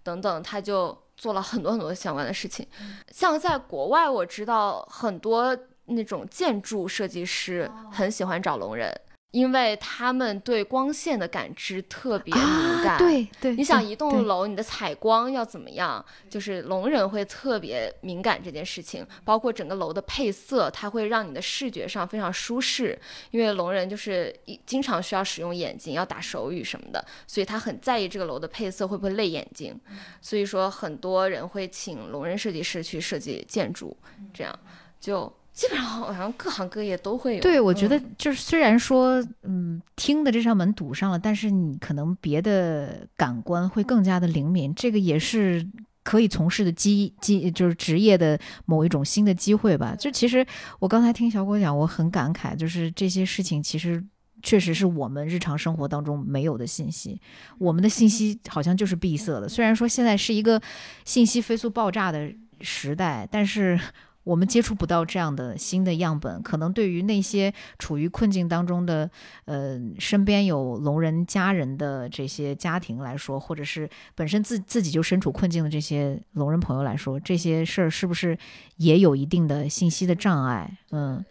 等等，他就做了很多很多相关的事情。像在国外，我知道很多那种建筑设计师很喜欢找聋人。因为他们对光线的感知特别敏感，对对，你想一栋楼你的采光要怎么样？就是聋人会特别敏感这件事情，包括整个楼的配色，它会让你的视觉上非常舒适。因为聋人就是一经常需要使用眼睛，要打手语什么的，所以他很在意这个楼的配色会不会累眼睛。所以说，很多人会请聋人设计师去设计建筑，这样就。基本上好像各行各业都会有。对，我觉得就是虽然说，嗯，听的这扇门堵上了，但是你可能别的感官会更加的灵敏，这个也是可以从事的机机就是职业的某一种新的机会吧。就其实我刚才听小果讲，我很感慨，就是这些事情其实确实是我们日常生活当中没有的信息，我们的信息好像就是闭塞的。虽然说现在是一个信息飞速爆炸的时代，但是。我们接触不到这样的新的样本，可能对于那些处于困境当中的，呃，身边有聋人家人的这些家庭来说，或者是本身自自己就身处困境的这些聋人朋友来说，这些事儿是不是也有一定的信息的障碍？嗯，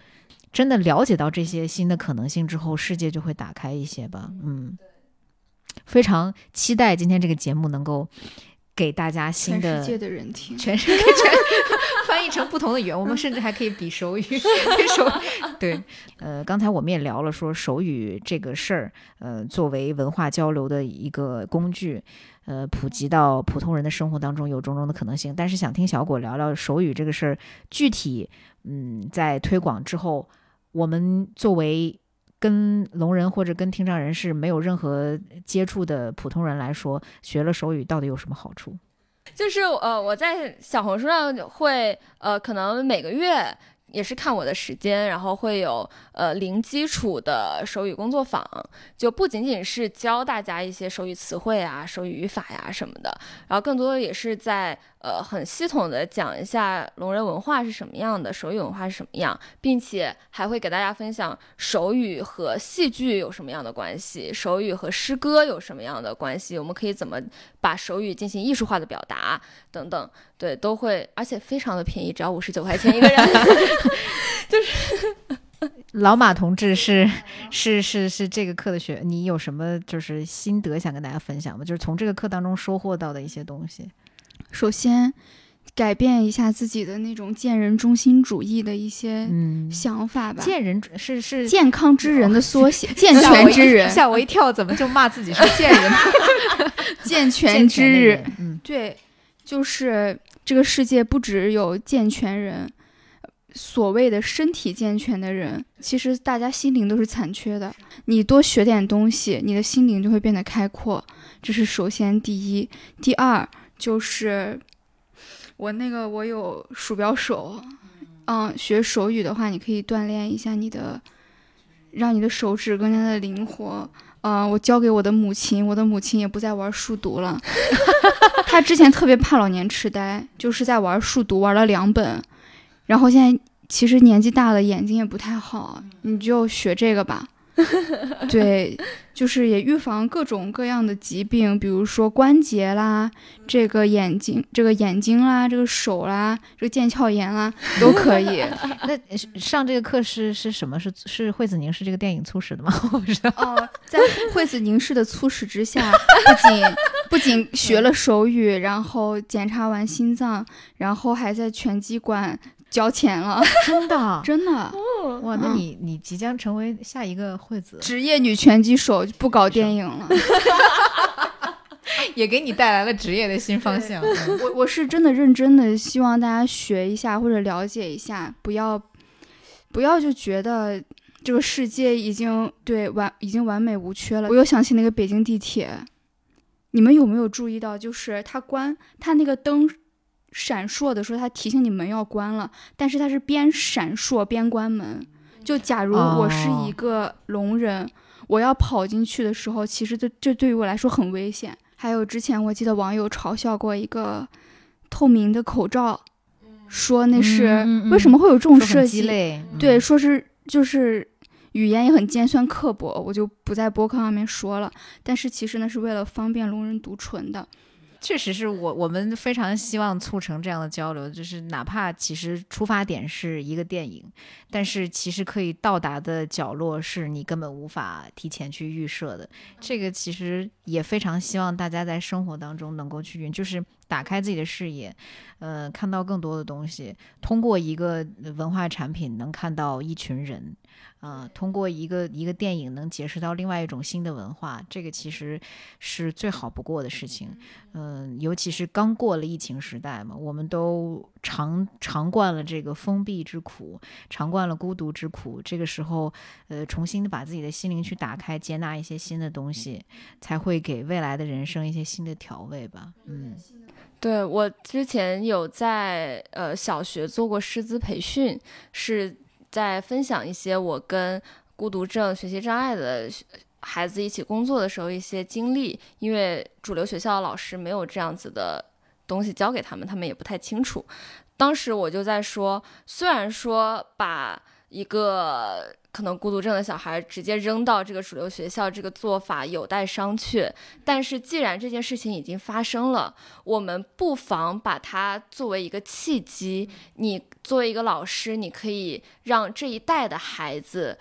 真的了解到这些新的可能性之后，世界就会打开一些吧。嗯，非常期待今天这个节目能够。给大家新的全世界的人听，全世界全 翻译成不同的语言，我们甚至还可以比手语。手 对，呃，刚才我们也聊了，说手语这个事儿，呃，作为文化交流的一个工具，呃，普及到普通人的生活当中有种种的可能性。但是想听小果聊聊手语这个事儿，具体，嗯，在推广之后，我们作为。跟聋人或者跟听障人士没有任何接触的普通人来说，学了手语到底有什么好处？就是呃，我在小红书上会呃，可能每个月。也是看我的时间，然后会有呃零基础的手语工作坊，就不仅仅是教大家一些手语词汇啊、手语语法呀什么的，然后更多的也是在呃很系统的讲一下聋人文化是什么样的，手语文化是什么样，并且还会给大家分享手语和戏剧有什么样的关系，手语和诗歌有什么样的关系，我们可以怎么把手语进行艺术化的表达等等。对，都会，而且非常的便宜，只要五十九块钱一个人。就 是老马同志是是是是这个课的学，你有什么就是心得想跟大家分享吗？就是从这个课当中收获到的一些东西。首先，改变一下自己的那种见人中心主义的一些想法吧。见人是是健康之人的缩写，健全之人。吓我一跳，怎么就骂自己是 健人？健全之人，嗯，对，就是。这个世界不只有健全人，所谓的身体健全的人，其实大家心灵都是残缺的。你多学点东西，你的心灵就会变得开阔。这是首先第一。第二就是我那个我有鼠标手，嗯，学手语的话，你可以锻炼一下你的，让你的手指更加的灵活。嗯，我交给我的母亲，我的母亲也不再玩数独了。她之前特别怕老年痴呆，就是在玩数独，玩了两本。然后现在其实年纪大了，眼睛也不太好，你就学这个吧。对，就是也预防各种各样的疾病，比如说关节啦，这个眼睛，这个眼睛啦，这个手啦，这个腱鞘炎啦，都可以。那上这个课是是什么？是是惠子凝视这个电影促使的吗？我不知道。哦，在惠子凝视的促使之下，不仅不仅学了手语，然后检查完心脏，然后还在拳击馆。交钱了，真的，真的，哇！那你你即将成为下一个惠子职业女拳击手，不搞电影了，也给你带来了职业的新方向。我我是真的认真的，希望大家学一下或者了解一下，不要不要就觉得这个世界已经对完已经完美无缺了。我又想起那个北京地铁，你们有没有注意到，就是它关它那个灯。闪烁的时候，它提醒你门要关了，但是它是边闪烁边关门。就假如我是一个聋人，我要跑进去的时候，其实这这对于我来说很危险。还有之前我记得网友嘲笑过一个透明的口罩，说那是为什么会有这种设计？对，说是就是语言也很尖酸刻薄，我就不在播客上面说了。但是其实那，是为了方便聋人读唇的。确实是我我们非常希望促成这样的交流，就是哪怕其实出发点是一个电影，但是其实可以到达的角落是你根本无法提前去预设的。这个其实也非常希望大家在生活当中能够去，就是打开自己的视野，呃，看到更多的东西，通过一个文化产品能看到一群人。啊，通过一个一个电影能结识到另外一种新的文化，这个其实是最好不过的事情。嗯，尤其是刚过了疫情时代嘛，我们都尝尝惯了这个封闭之苦，尝惯了孤独之苦。这个时候，呃，重新的把自己的心灵去打开，接纳一些新的东西，才会给未来的人生一些新的调味吧。嗯，对我之前有在呃小学做过师资培训，是。在分享一些我跟孤独症、学习障碍的孩子一起工作的时候一些经历，因为主流学校的老师没有这样子的东西教给他们，他们也不太清楚。当时我就在说，虽然说把一个可能孤独症的小孩直接扔到这个主流学校，这个做法有待商榷。但是既然这件事情已经发生了，我们不妨把它作为一个契机。你作为一个老师，你可以让这一代的孩子，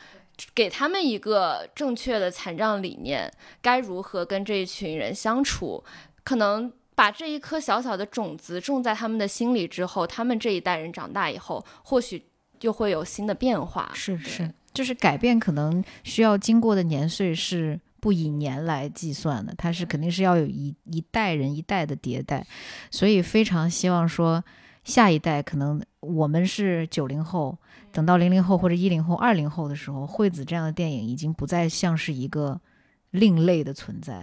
给他们一个正确的残障理念，该如何跟这一群人相处。可能把这一颗小小的种子种在他们的心里之后，他们这一代人长大以后，或许就会有新的变化。是是。就是改变可能需要经过的年岁是不以年来计算的，它是肯定是要有一一代人一代的迭代，所以非常希望说下一代可能我们是九零后，等到零零后或者一零后、二零后的时候，惠子这样的电影已经不再像是一个另类的存在。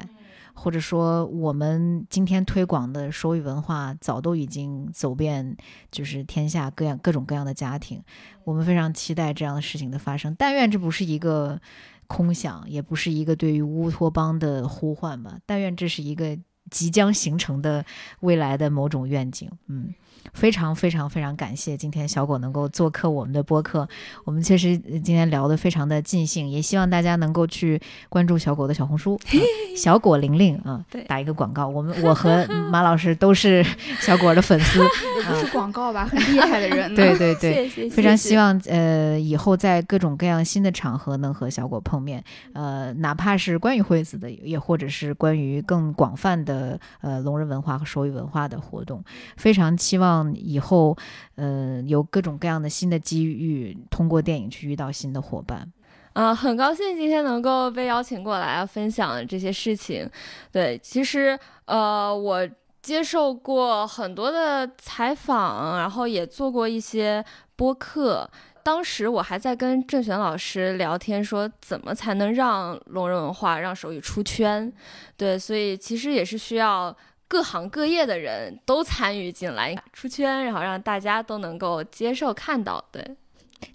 或者说，我们今天推广的手语文化早都已经走遍，就是天下各样各种各样的家庭。我们非常期待这样的事情的发生。但愿这不是一个空想，也不是一个对于乌托邦的呼唤吧。但愿这是一个即将形成的未来的某种愿景。嗯。非常非常非常感谢今天小果能够做客我们的播客，我们确实今天聊得非常的尽兴，也希望大家能够去关注小果的小红书，小果玲玲啊，打一个广告，我们我和马老师都是 小果的粉丝，是广告吧，很厉害的人，对对对，谢谢，非常希望呃以后在各种各样新的场合能和小果碰面，呃哪怕是关于惠子的，也或者是关于更广泛的呃聋人文化和手语文化的活动，非常期望。以后，呃，有各种各样的新的机遇，通过电影去遇到新的伙伴，啊，很高兴今天能够被邀请过来分享这些事情。对，其实，呃，我接受过很多的采访，然后也做过一些播客。当时我还在跟郑璇老师聊天，说怎么才能让聋人文化、让手语出圈。对，所以其实也是需要。各行各业的人都参与进来出圈，然后让大家都能够接受看到。对，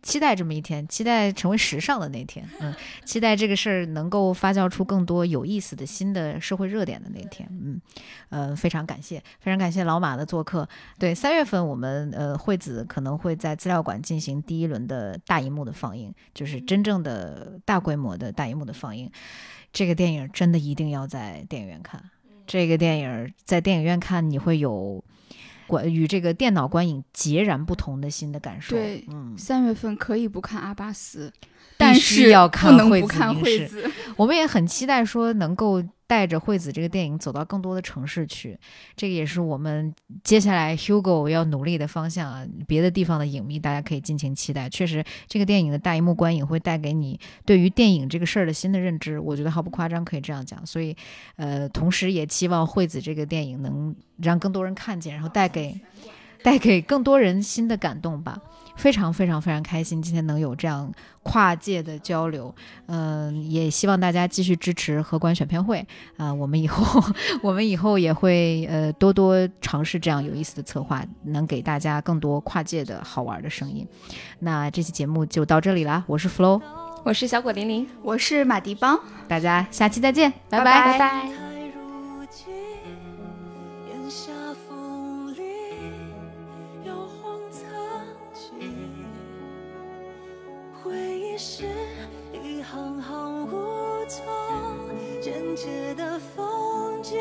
期待这么一天，期待成为时尚的那天。嗯，期待这个事儿能够发酵出更多有意思的新的社会热点的那天。嗯，呃，非常感谢，非常感谢老马的做客。对，三月份我们呃惠子可能会在资料馆进行第一轮的大荧幕的放映，就是真正的大规模的大荧幕的放映。这个电影真的一定要在电影院看。这个电影在电影院看，你会有观与这个电脑观影截然不同的新的感受。对，嗯，三月份可以不看阿巴斯，但是要看惠子。我们也很期待说能够。带着惠子这个电影走到更多的城市去，这个也是我们接下来 Hugo 要努力的方向啊。别的地方的影迷大家可以尽情期待。确实，这个电影的大荧幕观影会带给你对于电影这个事儿的新的认知，我觉得毫不夸张，可以这样讲。所以，呃，同时也期望惠子这个电影能让更多人看见，然后带给带给更多人新的感动吧。非常非常非常开心，今天能有这样跨界的交流，嗯，也希望大家继续支持荷官选片会啊，我们以后 我们以后也会呃多多尝试这样有意思的策划，能给大家更多跨界的好玩的声音。那这期节目就到这里啦，我是 Flo，我是小果玲玲，我是马迪邦，大家下期再见，拜拜拜拜。是。风景，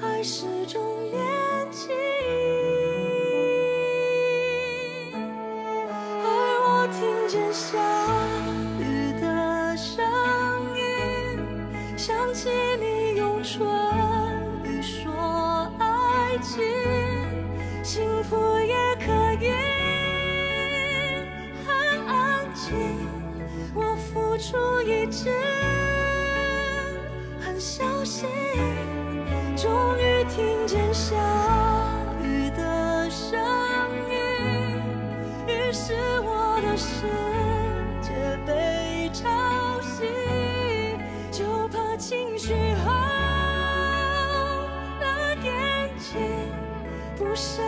爱始终年轻。而我听见下雨的声音，想起你用唇语说爱情，幸福也可以很安静。我付出一切。很小心，终于听见下雨的声音，于是我的世界被吵醒，就怕情绪红了眼睛，不舍